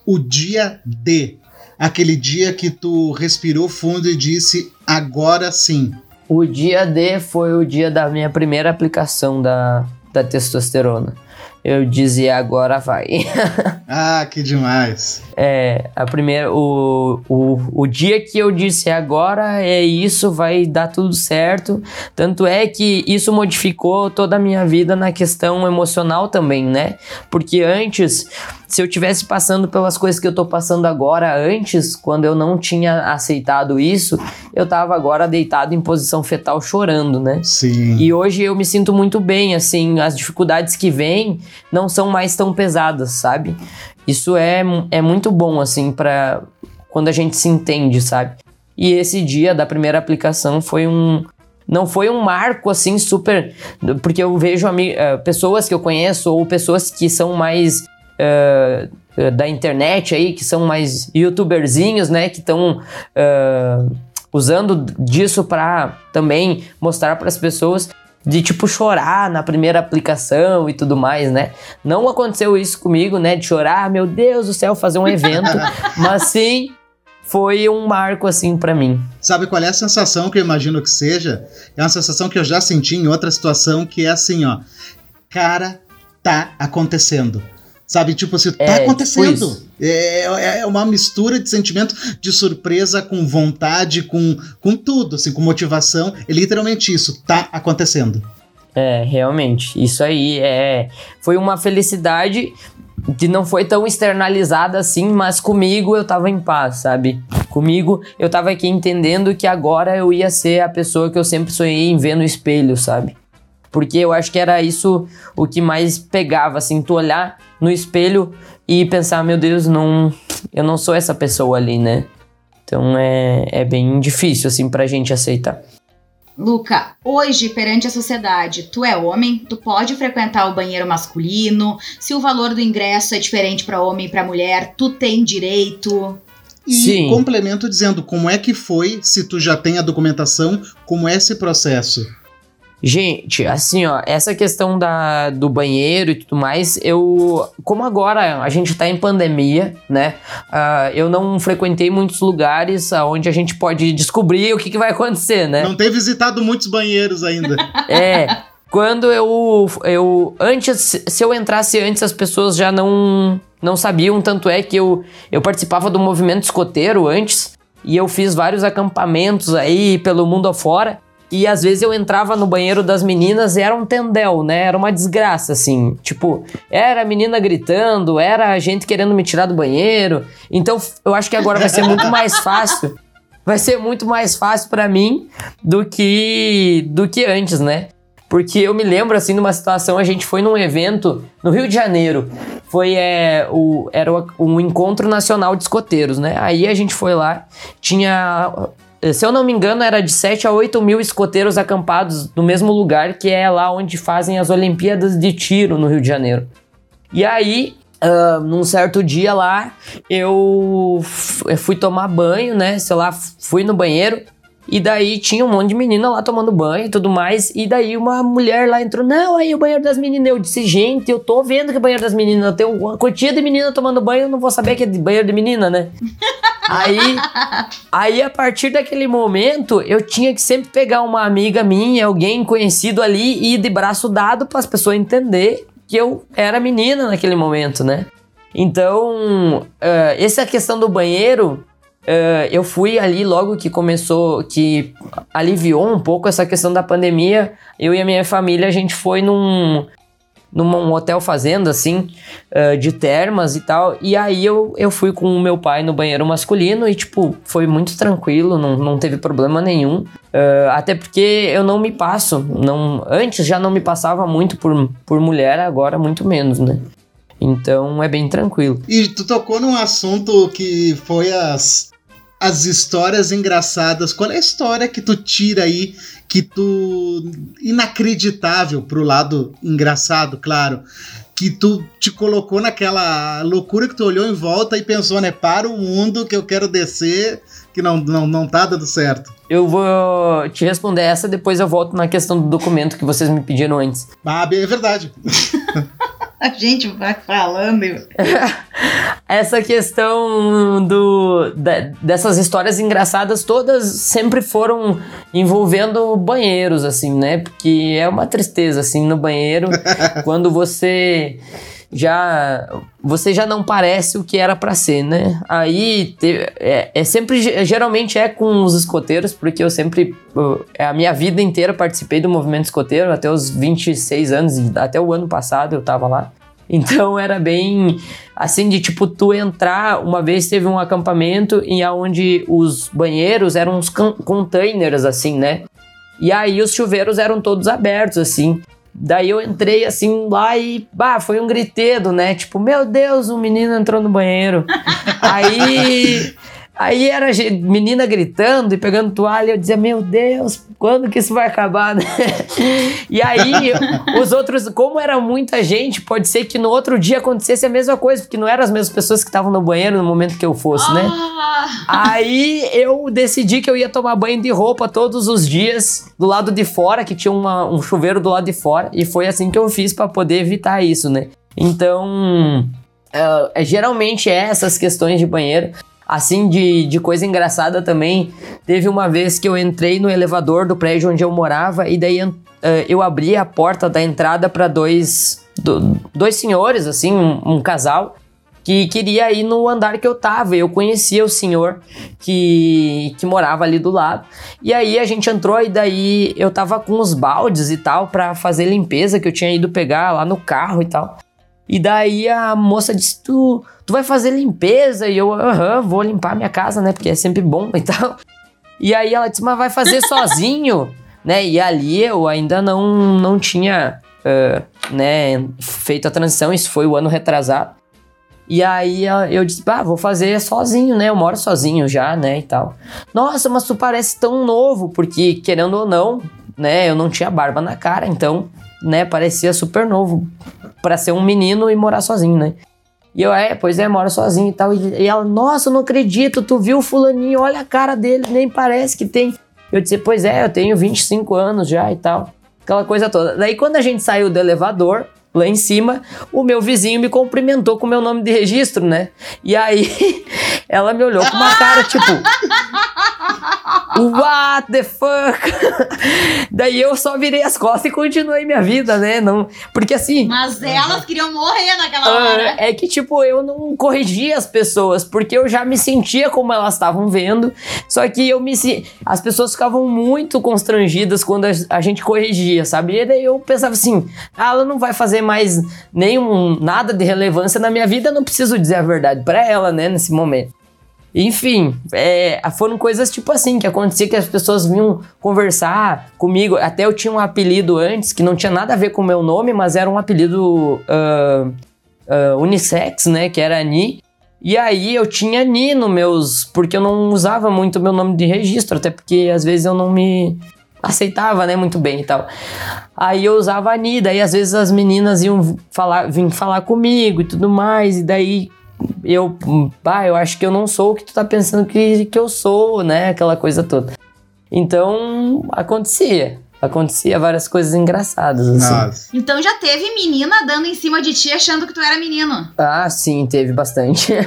o dia D? Aquele dia que tu respirou fundo e disse agora sim. O dia D foi o dia da minha primeira aplicação da, da testosterona. Eu dizia agora vai. [LAUGHS] ah, que demais. É, a primeira, o, o, o dia que eu disse agora é isso, vai dar tudo certo. Tanto é que isso modificou toda a minha vida na questão emocional também, né? Porque antes se eu tivesse passando pelas coisas que eu tô passando agora, antes, quando eu não tinha aceitado isso, eu tava agora deitado em posição fetal chorando, né? Sim. E hoje eu me sinto muito bem, assim, as dificuldades que vêm não são mais tão pesadas, sabe? Isso é, é muito bom, assim, para quando a gente se entende, sabe? E esse dia da primeira aplicação foi um, não foi um marco assim super. Porque eu vejo uh, pessoas que eu conheço ou pessoas que são mais uh, da internet aí, que são mais youtuberzinhos, né? Que estão usando disso para também mostrar para as pessoas de tipo chorar na primeira aplicação e tudo mais, né? Não aconteceu isso comigo, né? De chorar, meu Deus do céu, fazer um evento, [LAUGHS] mas sim foi um marco assim para mim. Sabe qual é a sensação que eu imagino que seja? É uma sensação que eu já senti em outra situação que é assim, ó. Cara, tá acontecendo. Sabe, tipo assim, tá é, tipo acontecendo. Tipo é, é uma mistura de sentimento de surpresa com vontade, com, com tudo, assim, com motivação. É literalmente isso, tá acontecendo. É, realmente. Isso aí é. Foi uma felicidade que não foi tão externalizada assim, mas comigo eu tava em paz, sabe? Comigo eu tava aqui entendendo que agora eu ia ser a pessoa que eu sempre sonhei em ver no espelho, sabe? Porque eu acho que era isso o que mais pegava, assim, tu olhar no espelho e pensar, meu Deus, não, eu não sou essa pessoa ali, né? Então é, é bem difícil, assim, pra gente aceitar. Luca, hoje perante a sociedade, tu é homem, tu pode frequentar o banheiro masculino. Se o valor do ingresso é diferente para homem e para mulher, tu tem direito. E Sim. complemento dizendo como é que foi, se tu já tem a documentação, como é esse processo. Gente, assim, ó, essa questão da, do banheiro e tudo mais, eu. Como agora a gente tá em pandemia, né? Uh, eu não frequentei muitos lugares onde a gente pode descobrir o que, que vai acontecer, né? Não tem visitado muitos banheiros ainda. [LAUGHS] é. Quando eu, eu. Antes, se eu entrasse antes, as pessoas já não, não sabiam. Tanto é que eu, eu participava do movimento escoteiro antes. E eu fiz vários acampamentos aí pelo mundo afora. E às vezes eu entrava no banheiro das meninas e era um tendel, né? Era uma desgraça, assim. Tipo, era a menina gritando, era a gente querendo me tirar do banheiro. Então eu acho que agora vai ser muito mais fácil. Vai ser muito mais fácil para mim do que do que antes, né? Porque eu me lembro, assim, numa situação, a gente foi num evento no Rio de Janeiro. Foi, é, o, era um encontro nacional de escoteiros, né? Aí a gente foi lá, tinha se eu não me engano, era de 7 a 8 mil escoteiros acampados no mesmo lugar, que é lá onde fazem as Olimpíadas de Tiro no Rio de Janeiro. E aí, uh, num certo dia lá, eu fui tomar banho, né? Sei lá, fui no banheiro. E daí tinha um monte de menina lá tomando banho e tudo mais. E daí uma mulher lá entrou: Não, aí o banheiro das meninas. Eu disse: Gente, eu tô vendo que é o banheiro das meninas. Tem uma quantia de menina tomando banho, eu não vou saber que é de banheiro de menina, né? [LAUGHS] aí, aí, a partir daquele momento, eu tinha que sempre pegar uma amiga minha, alguém conhecido ali, e ir de braço dado para as pessoas entender que eu era menina naquele momento, né? Então, uh, essa questão do banheiro Uh, eu fui ali logo que começou, que aliviou um pouco essa questão da pandemia. Eu e a minha família, a gente foi num, num hotel fazenda, assim, uh, de termas e tal. E aí eu, eu fui com o meu pai no banheiro masculino e, tipo, foi muito tranquilo, não, não teve problema nenhum. Uh, até porque eu não me passo, não antes já não me passava muito por, por mulher, agora muito menos, né? Então é bem tranquilo. E tu tocou num assunto que foi as as histórias engraçadas. Qual é a história que tu tira aí que tu inacreditável pro lado engraçado, claro, que tu te colocou naquela loucura que tu olhou em volta e pensou, né, para o mundo que eu quero descer, que não não não tá dando certo. Eu vou te responder essa, depois eu volto na questão do documento que vocês me pediram antes. Ah, é verdade. [LAUGHS] A gente vai falando. [LAUGHS] Essa questão do, dessas histórias engraçadas todas sempre foram envolvendo banheiros, assim, né? Porque é uma tristeza, assim, no banheiro, [LAUGHS] quando você já você já não parece o que era para ser, né? Aí é, é, sempre geralmente é com os escoteiros, porque eu sempre a minha vida inteira participei do movimento escoteiro até os 26 anos, até o ano passado eu tava lá. Então era bem assim de tipo tu entrar, uma vez teve um acampamento em onde os banheiros eram uns containers assim, né? E aí os chuveiros eram todos abertos assim. Daí eu entrei assim lá e, bah, foi um gritedo, né? Tipo, meu Deus, um menino entrou no banheiro. [LAUGHS] aí Aí era menina gritando e pegando toalha, eu dizia, meu Deus, quando que isso vai acabar, né? [LAUGHS] e aí, os outros, como era muita gente, pode ser que no outro dia acontecesse a mesma coisa, porque não eram as mesmas pessoas que estavam no banheiro no momento que eu fosse, né? Ah. Aí eu decidi que eu ia tomar banho de roupa todos os dias do lado de fora, que tinha uma, um chuveiro do lado de fora, e foi assim que eu fiz para poder evitar isso, né? Então, uh, geralmente é essas questões de banheiro. Assim, de, de coisa engraçada também, teve uma vez que eu entrei no elevador do prédio onde eu morava e daí uh, eu abri a porta da entrada para dois, do, dois senhores, assim, um, um, casal, que queria ir no andar que eu tava. Eu conhecia o senhor que, que morava ali do lado. E aí a gente entrou e daí eu tava com os baldes e tal para fazer limpeza que eu tinha ido pegar lá no carro e tal. E daí a moça disse: Tu, tu vai fazer limpeza? E eu, aham, vou limpar minha casa, né? Porque é sempre bom e [LAUGHS] tal. E aí ela disse: Mas vai fazer [LAUGHS] sozinho? né? E ali eu ainda não, não tinha uh, né, feito a transição, isso foi o ano retrasado. E aí eu disse, ah, vou fazer sozinho, né? Eu moro sozinho já, né? E tal. Nossa, mas tu parece tão novo, porque querendo ou não, né? Eu não tinha barba na cara, então, né? Parecia super novo para ser um menino e morar sozinho, né? E eu, é, pois é, mora sozinho e tal. E ela, nossa, não acredito, tu viu o fulaninho, olha a cara dele, nem parece que tem. Eu disse, pois é, eu tenho 25 anos já e tal. Aquela coisa toda. Daí quando a gente saiu do elevador, lá em cima, o meu vizinho me cumprimentou com o meu nome de registro, né? E aí [LAUGHS] ela me olhou com uma cara tipo. What the fuck? [LAUGHS] Daí eu só virei as costas e continuei minha vida, né? Não, porque assim. Mas elas queriam morrer naquela ah, hora. É que, tipo, eu não corrigia as pessoas, porque eu já me sentia como elas estavam vendo. Só que eu me. As pessoas ficavam muito constrangidas quando a gente corrigia, sabe? E daí eu pensava assim: ah, ela não vai fazer mais nenhum nada de relevância na minha vida, eu não preciso dizer a verdade para ela, né? Nesse momento. Enfim, é, foram coisas tipo assim que acontecia que as pessoas vinham conversar comigo. Até eu tinha um apelido antes que não tinha nada a ver com o meu nome, mas era um apelido uh, uh, unissex, né? Que era Ani. E aí eu tinha Ni no meus. Porque eu não usava muito meu nome de registro, até porque às vezes eu não me aceitava, né, muito bem e tal. Aí eu usava Ani, daí às vezes as meninas iam falar, vir falar comigo e tudo mais, e daí eu, pá, eu acho que eu não sou o que tu tá pensando que, que eu sou, né? Aquela coisa toda. Então, acontecia. Acontecia várias coisas engraçadas, assim. Nossa. Então já teve menina dando em cima de ti achando que tu era menino. Ah, sim, teve bastante. [LAUGHS]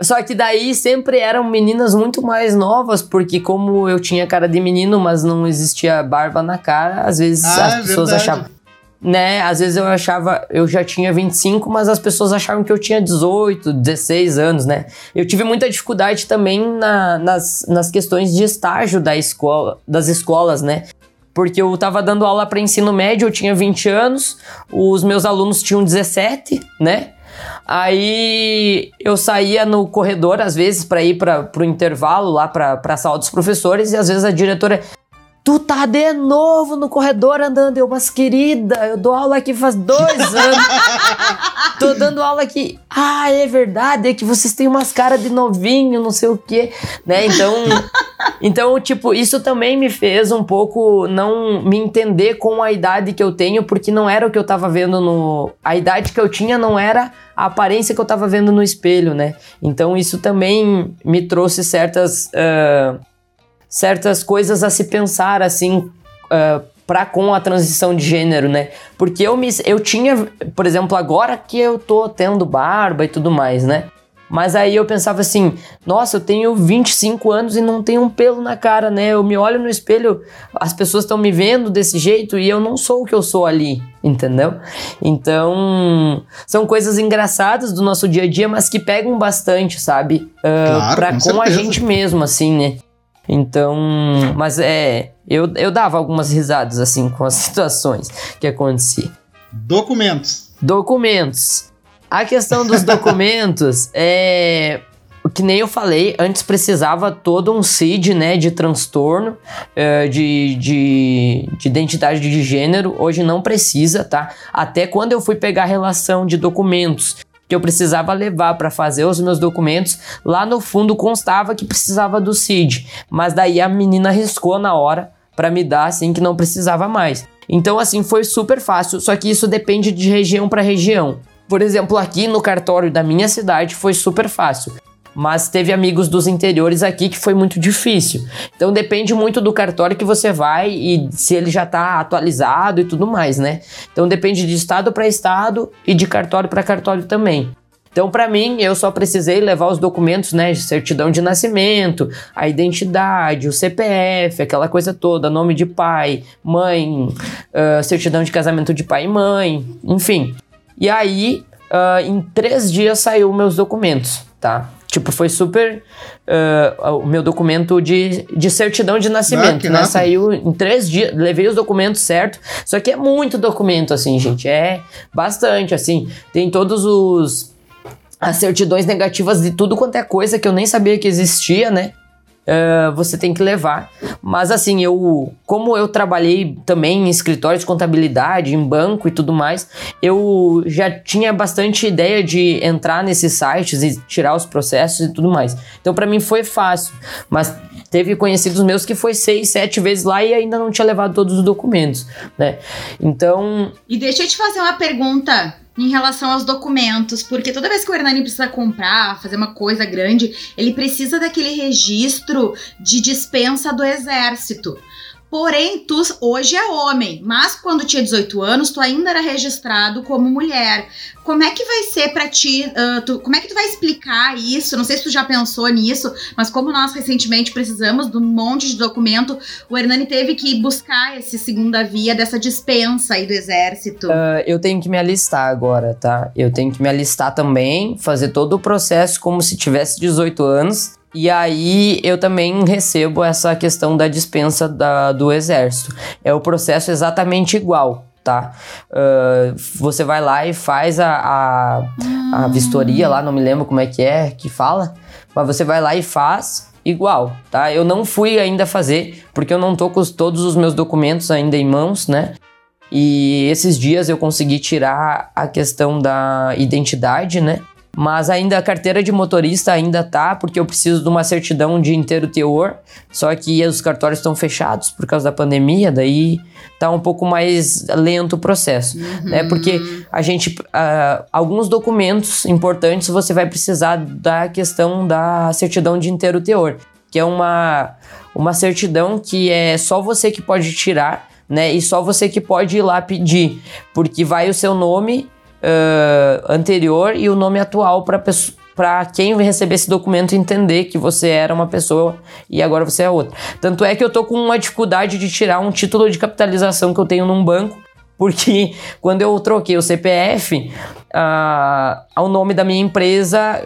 Só que daí sempre eram meninas muito mais novas, porque como eu tinha cara de menino, mas não existia barba na cara, às vezes ah, as é pessoas verdade. achavam né? Às vezes eu achava, eu já tinha 25, mas as pessoas achavam que eu tinha 18, 16 anos, né? Eu tive muita dificuldade também na, nas, nas questões de estágio da escola, das escolas, né? Porque eu tava dando aula para ensino médio, eu tinha 20 anos, os meus alunos tinham 17, né? Aí eu saía no corredor às vezes para ir para o intervalo lá para a sala dos professores e às vezes a diretora Tu tá de novo no corredor andando. Eu, mas querida, eu dou aula aqui faz dois [LAUGHS] anos. Tô dando aula aqui. Ah, é verdade, é que vocês têm umas caras de novinho, não sei o quê, né? Então, [LAUGHS] então, tipo, isso também me fez um pouco não me entender com a idade que eu tenho, porque não era o que eu tava vendo no. A idade que eu tinha não era a aparência que eu tava vendo no espelho, né? Então, isso também me trouxe certas. Uh, certas coisas a se pensar assim uh, para com a transição de gênero, né? Porque eu me eu tinha, por exemplo, agora que eu tô tendo barba e tudo mais, né? Mas aí eu pensava assim, nossa, eu tenho 25 anos e não tenho um pelo na cara, né? Eu me olho no espelho, as pessoas estão me vendo desse jeito e eu não sou o que eu sou ali, entendeu? Então, são coisas engraçadas do nosso dia a dia, mas que pegam bastante, sabe? Uh, claro, pra, com, com a gente mesmo, assim, né? Então, mas é, eu, eu dava algumas risadas assim com as [LAUGHS] situações que aconteciam. Documentos. Documentos. A questão dos [LAUGHS] documentos é o que nem eu falei, antes precisava todo um CID, né, de transtorno, uh, de, de, de, identidade de gênero, hoje não precisa, tá? Até quando eu fui pegar a relação de documentos que eu precisava levar para fazer os meus documentos. Lá no fundo constava que precisava do CID, mas daí a menina riscou na hora para me dar assim que não precisava mais. Então assim foi super fácil, só que isso depende de região para região. Por exemplo, aqui no cartório da minha cidade foi super fácil mas teve amigos dos interiores aqui que foi muito difícil. Então depende muito do cartório que você vai e se ele já está atualizado e tudo mais, né? Então depende de estado para estado e de cartório para cartório também. Então, para mim, eu só precisei levar os documentos, né? Certidão de nascimento, a identidade, o CPF, aquela coisa toda, nome de pai, mãe, uh, certidão de casamento de pai e mãe, enfim. E aí, uh, em três dias saiu meus documentos, tá? Tipo, foi super. Uh, o meu documento de, de certidão de nascimento, ah, né? Saiu em três dias, levei os documentos certo. Só que é muito documento, assim, gente. É bastante, assim. Tem todos os. As certidões negativas de tudo quanto é coisa que eu nem sabia que existia, né? Uh, você tem que levar. Mas assim, eu, como eu trabalhei também em escritório de contabilidade, em banco e tudo mais, eu já tinha bastante ideia de entrar nesses sites e tirar os processos e tudo mais. Então para mim foi fácil, mas teve conhecidos meus que foi seis, sete vezes lá e ainda não tinha levado todos os documentos, né? Então. E deixa eu te fazer uma pergunta em relação aos documentos, porque toda vez que o Hernani precisa comprar, fazer uma coisa grande, ele precisa daquele registro de dispensa do exército. Porém, tu hoje é homem, mas quando tinha 18 anos, tu ainda era registrado como mulher. Como é que vai ser para ti? Uh, tu, como é que tu vai explicar isso? Não sei se tu já pensou nisso, mas como nós recentemente precisamos de um monte de documento, o Hernani teve que buscar esse segunda via dessa dispensa aí do exército. Uh, eu tenho que me alistar agora, tá? Eu tenho que me alistar também, fazer todo o processo como se tivesse 18 anos e aí eu também recebo essa questão da dispensa da, do exército. É o processo exatamente igual, tá? Uh, você vai lá e faz a, a, a hum. vistoria lá, não me lembro como é que é que fala, mas você vai lá e faz igual, tá? Eu não fui ainda fazer, porque eu não tô com todos os meus documentos ainda em mãos, né? E esses dias eu consegui tirar a questão da identidade, né? Mas ainda a carteira de motorista ainda tá, porque eu preciso de uma certidão de inteiro teor, só que os cartórios estão fechados por causa da pandemia, daí tá um pouco mais lento o processo, uhum. né? Porque a gente, uh, alguns documentos importantes você vai precisar da questão da certidão de inteiro teor, que é uma, uma certidão que é só você que pode tirar, né? E só você que pode ir lá pedir, porque vai o seu nome uh, anterior e o nome atual para quem receber esse documento entender que você era uma pessoa e agora você é outra. Tanto é que eu tô com uma dificuldade de tirar um título de capitalização que eu tenho num banco, porque [LAUGHS] quando eu troquei o CPF, uh, o nome da minha empresa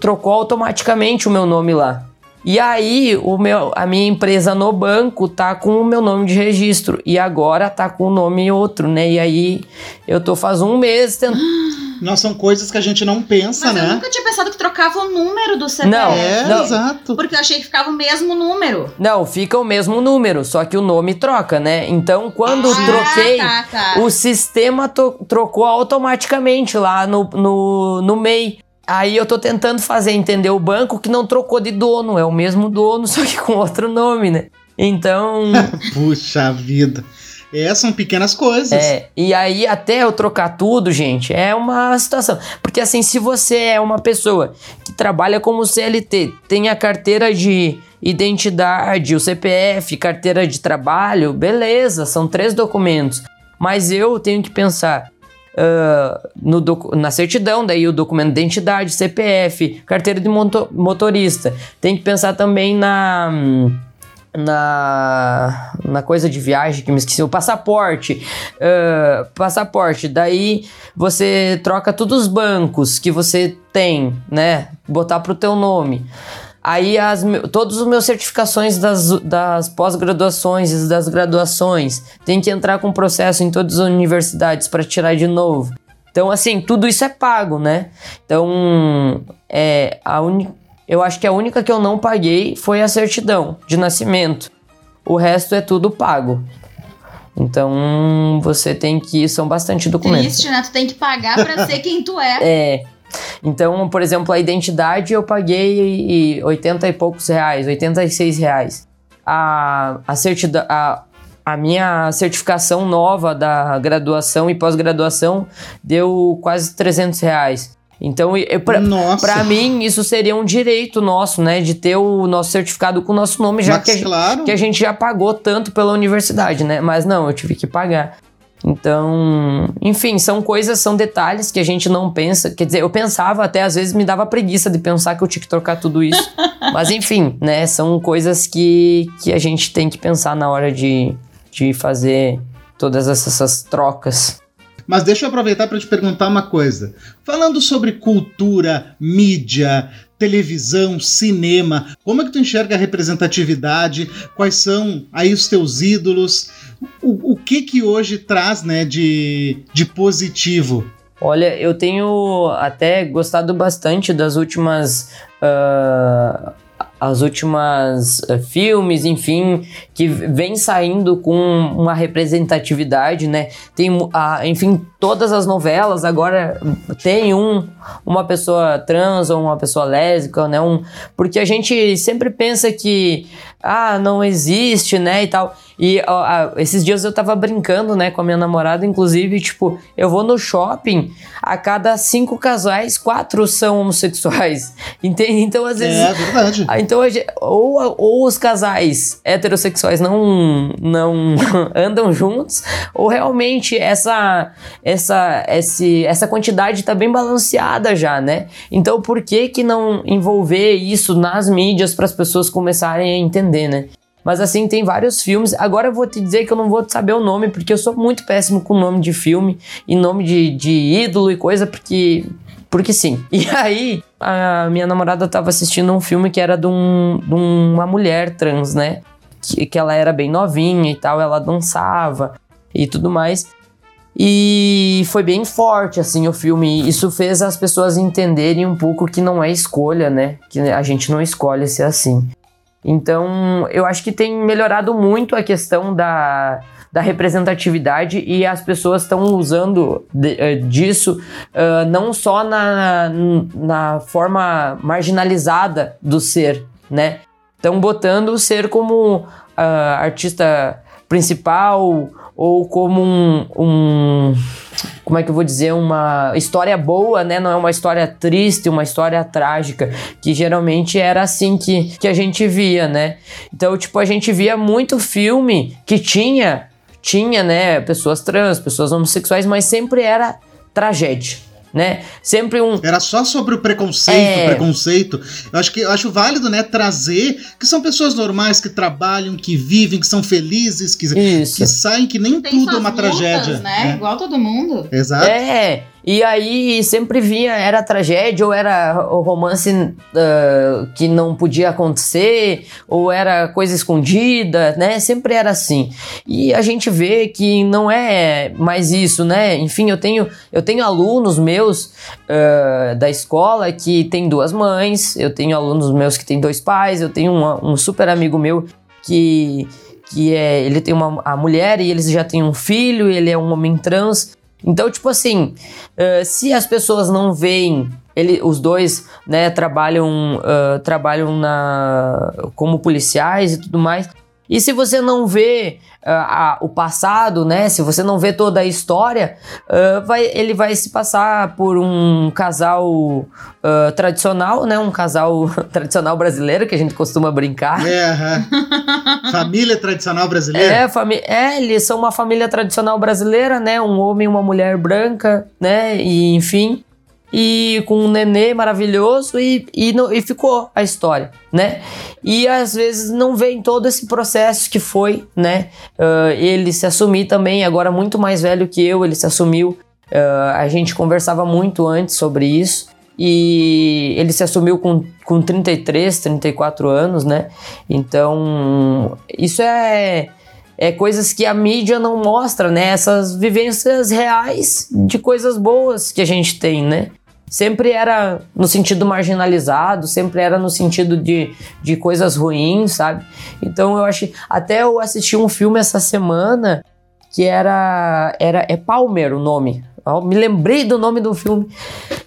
trocou automaticamente o meu nome lá. E aí, o meu, a minha empresa no banco tá com o meu nome de registro e agora tá com o nome outro, né? E aí eu tô faz um mês tentando. [GASPS] Não, são coisas que a gente não pensa, Mas né? Eu nunca tinha pensado que trocava o número do CPF. Não, é, não. exato. Porque eu achei que ficava o mesmo número. Não, fica o mesmo número, só que o nome troca, né? Então, quando ah, troquei, tá, tá. o sistema trocou automaticamente lá no, no, no MEI. Aí eu tô tentando fazer entender o banco que não trocou de dono, é o mesmo dono, [LAUGHS] só que com outro nome, né? Então. [LAUGHS] Puxa vida. É, são pequenas coisas. É, e aí até eu trocar tudo, gente, é uma situação. Porque assim, se você é uma pessoa que trabalha como CLT, tem a carteira de identidade, o CPF, carteira de trabalho, beleza, são três documentos. Mas eu tenho que pensar, uh, no na certidão, daí o documento de identidade, CPF, carteira de motorista. Tem que pensar também na na, na coisa de viagem que me esqueci, o passaporte. Uh, passaporte, daí você troca todos os bancos que você tem, né? Botar pro teu nome. Aí as, todas as minhas certificações das, das pós-graduações e das graduações tem que entrar com processo em todas as universidades para tirar de novo. Então, assim, tudo isso é pago, né? Então, é, a un... eu acho que a única que eu não paguei foi a certidão de nascimento. O resto é tudo pago. Então, você tem que. São bastante documentos. Triste, né? Tu tem que pagar pra ser quem tu é. É. Então, por exemplo, a identidade eu paguei 80 e poucos reais, 86 reais. A, a, certidão, a, a minha certificação nova da graduação e pós-graduação deu quase 300 reais. Então, para mim, isso seria um direito nosso, né? De ter o nosso certificado com o nosso nome, já que a, claro. que a gente já pagou tanto pela universidade, né? Mas não, eu tive que pagar. Então, enfim, são coisas, são detalhes que a gente não pensa. Quer dizer, eu pensava até, às vezes me dava preguiça de pensar que eu tinha que trocar tudo isso. [LAUGHS] Mas enfim, né? São coisas que, que a gente tem que pensar na hora de, de fazer todas essas trocas. Mas deixa eu aproveitar para te perguntar uma coisa. Falando sobre cultura, mídia, televisão, cinema, como é que tu enxerga a representatividade? Quais são aí os teus ídolos? O, o que que hoje traz, né, de, de positivo? Olha, eu tenho até gostado bastante das últimas uh, as últimas uh, filmes, enfim, que vem saindo com uma representatividade, né? Tem, uh, enfim, todas as novelas agora tem um, uma pessoa trans ou uma pessoa lésbica, né? Um, porque a gente sempre pensa que ah, não existe, né, e tal. E ó, esses dias eu tava brincando, né, com a minha namorada, inclusive, tipo, eu vou no shopping, a cada cinco casais, quatro são homossexuais. [LAUGHS] Entende? Então, às vezes. É, verdade. Então, ou, ou os casais heterossexuais não, não [LAUGHS] andam juntos, ou realmente essa, essa, esse, essa quantidade tá bem balanceada já, né? Então, por que que não envolver isso nas mídias para as pessoas começarem a entender, né? Mas assim, tem vários filmes. Agora eu vou te dizer que eu não vou saber o nome, porque eu sou muito péssimo com nome de filme e nome de, de ídolo e coisa, porque. Porque sim. [LAUGHS] E aí, a minha namorada tava assistindo um filme que era de, um, de uma mulher trans, né? Que, que ela era bem novinha e tal, ela dançava e tudo mais. E foi bem forte, assim, o filme. Isso fez as pessoas entenderem um pouco que não é escolha, né? Que a gente não escolhe ser assim. Então, eu acho que tem melhorado muito a questão da, da representatividade e as pessoas estão usando de, uh, disso uh, não só na, na forma marginalizada do ser, né? Estão botando o ser como uh, artista principal ou como um, um, como é que eu vou dizer uma história boa, né? Não é uma história triste, uma história trágica, que geralmente era assim que, que a gente via, né? Então, tipo, a gente via muito filme que tinha tinha, né, pessoas trans, pessoas homossexuais, mas sempre era tragédia né? Sempre um. Era só sobre o preconceito, é... preconceito. Eu acho que eu acho válido, né, trazer que são pessoas normais que trabalham, que vivem, que são felizes, que, que saem, que nem Tem tudo é uma lutas, tragédia. Né? né? Igual todo mundo. Exato. É. E aí sempre vinha, era tragédia, ou era o romance uh, que não podia acontecer, ou era coisa escondida, né? Sempre era assim. E a gente vê que não é mais isso, né? Enfim, eu tenho, eu tenho alunos meus uh, da escola que tem duas mães, eu tenho alunos meus que têm dois pais, eu tenho uma, um super amigo meu que que é, ele tem uma a mulher e eles já têm um filho, ele é um homem trans. Então, tipo assim, uh, se as pessoas não veem ele, os dois, né, trabalham, uh, trabalham na, como policiais e tudo mais. E se você não vê uh, a, o passado, né? Se você não vê toda a história, uh, vai, ele vai se passar por um casal uh, tradicional, né? Um casal [LAUGHS] tradicional brasileiro que a gente costuma brincar. É, [LAUGHS] família tradicional brasileira. É, fami é, eles são uma família tradicional brasileira, né? Um homem e uma mulher branca, né? E enfim e com um nenê maravilhoso e, e, e ficou a história, né? E às vezes não vem todo esse processo que foi, né? Uh, ele se assumir também, agora muito mais velho que eu, ele se assumiu. Uh, a gente conversava muito antes sobre isso. E ele se assumiu com, com 33, 34 anos, né? Então, isso é é, coisas que a mídia não mostra, né? Essas vivências reais de coisas boas que a gente tem, né? Sempre era no sentido marginalizado, sempre era no sentido de, de coisas ruins, sabe? Então eu acho. Até eu assisti um filme essa semana que era. era é Palmer o nome. me lembrei do nome do filme.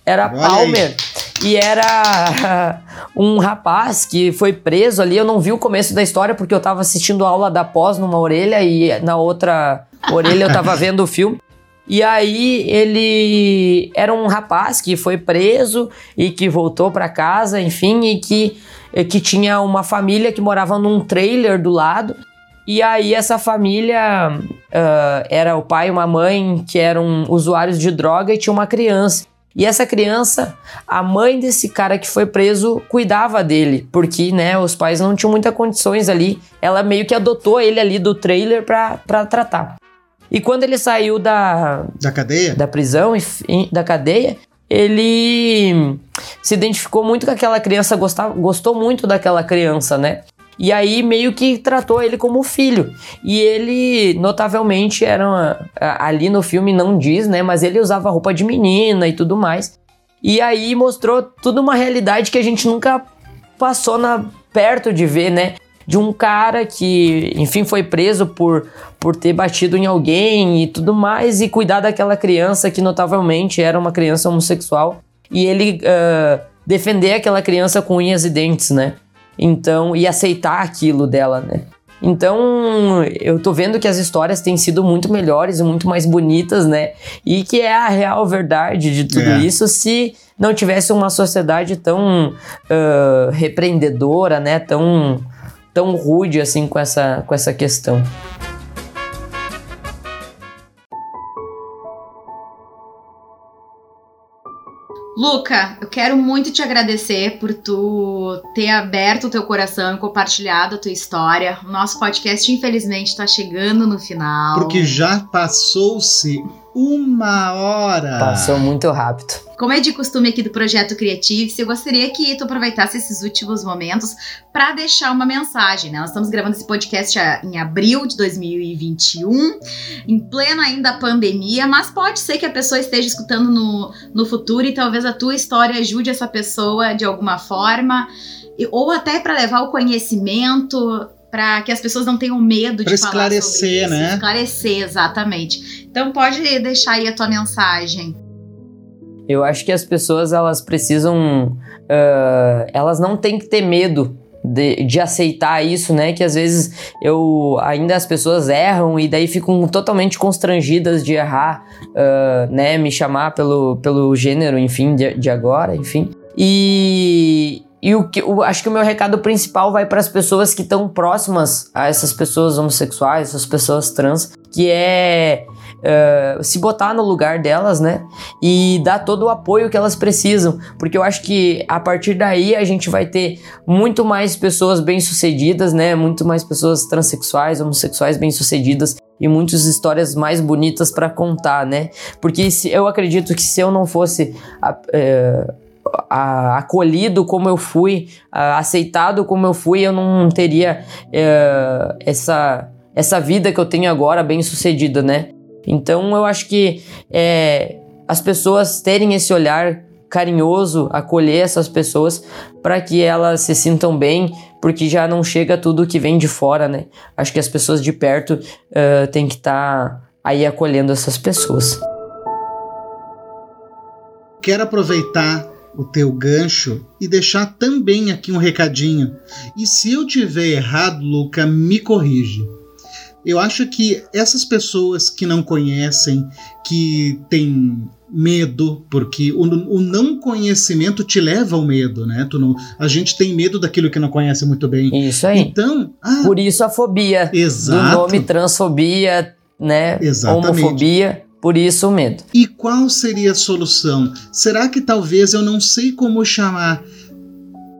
Era Olha Palmer. Aí. E era [LAUGHS] um rapaz que foi preso ali. Eu não vi o começo da história porque eu tava assistindo aula da pós numa orelha e na outra orelha eu tava vendo o filme. E aí ele era um rapaz que foi preso e que voltou para casa, enfim, e que, que tinha uma família que morava num trailer do lado. E aí essa família uh, era o pai e uma mãe que eram usuários de droga e tinha uma criança. E essa criança, a mãe desse cara que foi preso cuidava dele, porque, né, os pais não tinham muitas condições ali. Ela meio que adotou ele ali do trailer pra tratar. E quando ele saiu da... Da cadeia? Da prisão, da cadeia, ele se identificou muito com aquela criança, gostava, gostou muito daquela criança, né? E aí meio que tratou ele como filho. E ele, notavelmente, era uma, ali no filme não diz, né? Mas ele usava roupa de menina e tudo mais. E aí mostrou tudo uma realidade que a gente nunca passou na, perto de ver, né? De um cara que, enfim, foi preso por, por ter batido em alguém e tudo mais, e cuidar daquela criança que notavelmente era uma criança homossexual. E ele uh, defender aquela criança com unhas e dentes, né? Então, e aceitar aquilo dela, né? Então, eu tô vendo que as histórias têm sido muito melhores e muito mais bonitas, né? E que é a real verdade de tudo é. isso se não tivesse uma sociedade tão uh, repreendedora, né? Tão, tão rude assim com essa, com essa questão. Luca, eu quero muito te agradecer por tu ter aberto o teu coração e compartilhado a tua história. O nosso podcast, infelizmente, está chegando no final. Porque já passou-se uma hora. Passou muito rápido. Como é de costume aqui do Projeto Criativo, eu gostaria que tu aproveitasse esses últimos momentos para deixar uma mensagem, né? Nós estamos gravando esse podcast em abril de 2021, em plena ainda pandemia, mas pode ser que a pessoa esteja escutando no, no futuro e talvez a tua história ajude essa pessoa de alguma forma, ou até para levar o conhecimento para que as pessoas não tenham medo pra de falar esclarecer, sobre isso. né? Esclarecer, exatamente. Então pode deixar aí a tua mensagem. Eu acho que as pessoas elas precisam, uh, elas não têm que ter medo de, de, aceitar isso, né? Que às vezes eu ainda as pessoas erram e daí ficam totalmente constrangidas de errar, uh, né? Me chamar pelo, pelo gênero, enfim, de, de agora, enfim. E, e o que, o, acho que o meu recado principal vai para as pessoas que estão próximas a essas pessoas homossexuais, essas pessoas trans, que é uh, se botar no lugar delas, né? E dar todo o apoio que elas precisam, porque eu acho que a partir daí a gente vai ter muito mais pessoas bem-sucedidas, né? Muito mais pessoas transexuais, homossexuais bem-sucedidas e muitas histórias mais bonitas para contar, né? Porque se, eu acredito que se eu não fosse uh, a, acolhido como eu fui, a, aceitado como eu fui, eu não teria é, essa, essa vida que eu tenho agora bem sucedida, né? Então eu acho que é, as pessoas terem esse olhar carinhoso, acolher essas pessoas para que elas se sintam bem, porque já não chega tudo que vem de fora, né? Acho que as pessoas de perto uh, têm que estar tá aí acolhendo essas pessoas. Quero aproveitar o teu gancho e deixar também aqui um recadinho. E se eu tiver errado, Luca, me corrige. Eu acho que essas pessoas que não conhecem, que têm medo, porque o, o, não conhecimento te leva ao medo, né? Tu não, a gente tem medo daquilo que não conhece muito bem. Isso aí. Então, ah, por isso a fobia. Exato. Do nome transfobia, né? Exatamente. Homofobia. Por isso o medo. E qual seria a solução? Será que talvez eu não sei como chamar?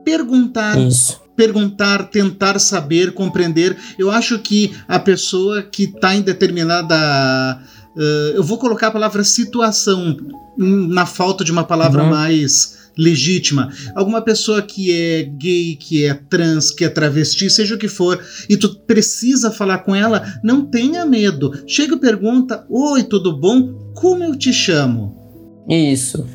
Perguntar. Isso perguntar, tentar saber, compreender. Eu acho que a pessoa que está em determinada. Uh, eu vou colocar a palavra situação na falta de uma palavra uhum. mais legítima. Alguma pessoa que é gay, que é trans, que é travesti, seja o que for, e tu precisa falar com ela, não tenha medo. Chega e pergunta: Oi, tudo bom? Como eu te chamo? Isso.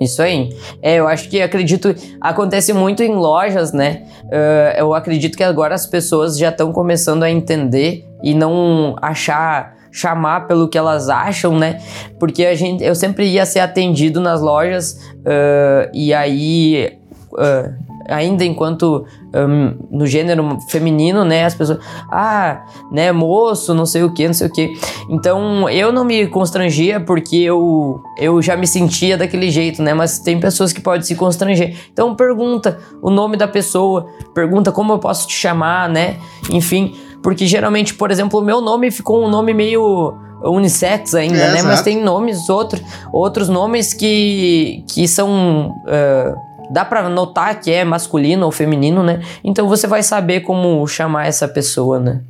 Isso aí. É, eu acho que acredito. Acontece muito em lojas, né? Uh, eu acredito que agora as pessoas já estão começando a entender e não achar chamar pelo que elas acham, né? Porque a gente, eu sempre ia ser atendido nas lojas uh, e aí. Uh, ainda enquanto um, no gênero feminino, né, as pessoas, ah, né, moço, não sei o que, não sei o que. Então eu não me constrangia porque eu, eu já me sentia daquele jeito, né, mas tem pessoas que podem se constranger. Então pergunta o nome da pessoa, pergunta como eu posso te chamar, né, enfim, porque geralmente, por exemplo, o meu nome ficou um nome meio unissex ainda, é, né? Exato. Mas tem nomes, outro, outros nomes que, que são. Uh, dá para notar que é masculino ou feminino, né? Então você vai saber como chamar essa pessoa, né?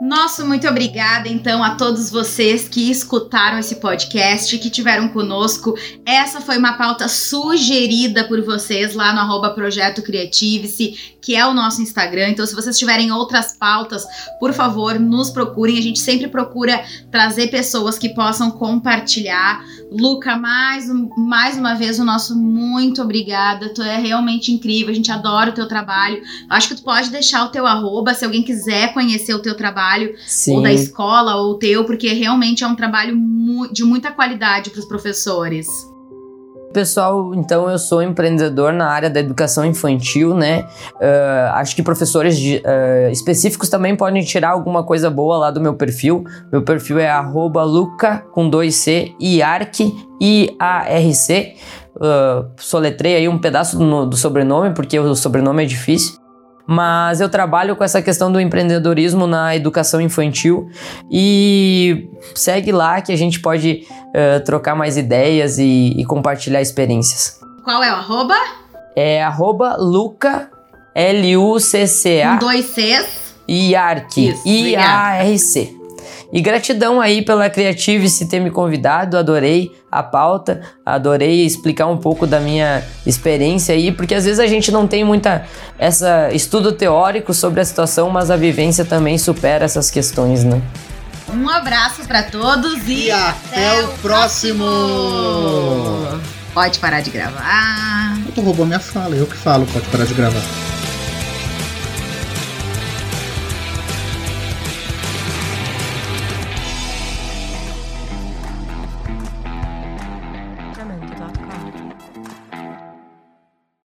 Nosso muito obrigada, então, a todos vocês que escutaram esse podcast, que tiveram conosco. Essa foi uma pauta sugerida por vocês lá no arroba Projeto Creativice, que é o nosso Instagram. Então, se vocês tiverem outras pautas, por favor, nos procurem. A gente sempre procura trazer pessoas que possam compartilhar. Luca, mais, mais uma vez, o nosso muito obrigada. Tu é realmente incrível, a gente adora o teu trabalho. Acho que tu pode deixar o teu arroba, se alguém quiser conhecer o teu trabalho trabalho, Sim. ou da escola, ou teu, porque realmente é um trabalho mu de muita qualidade para os professores. Pessoal, então eu sou empreendedor na área da educação infantil, né? Uh, acho que professores de, uh, específicos também podem tirar alguma coisa boa lá do meu perfil. Meu perfil é luca com dois C iarc I-A-R-C. Uh, soletrei aí um pedaço do, do sobrenome, porque o sobrenome é difícil mas eu trabalho com essa questão do empreendedorismo na educação infantil e segue lá que a gente pode uh, trocar mais ideias e, e, compartilhar experiências. Qual é o arroba? É arroba Luca, L-U-C-C-A. Com dois Cs. IARC, I-A-R-C. E gratidão aí pela Creative ter me convidado, adorei a pauta, adorei explicar um pouco da minha experiência aí, porque às vezes a gente não tem muita essa estudo teórico sobre a situação, mas a vivência também supera essas questões, né? Um abraço para todos e, e até, até, o próximo. próximo. Pode parar de gravar. Tu roubou minha fala, eu que falo, pode parar de gravar.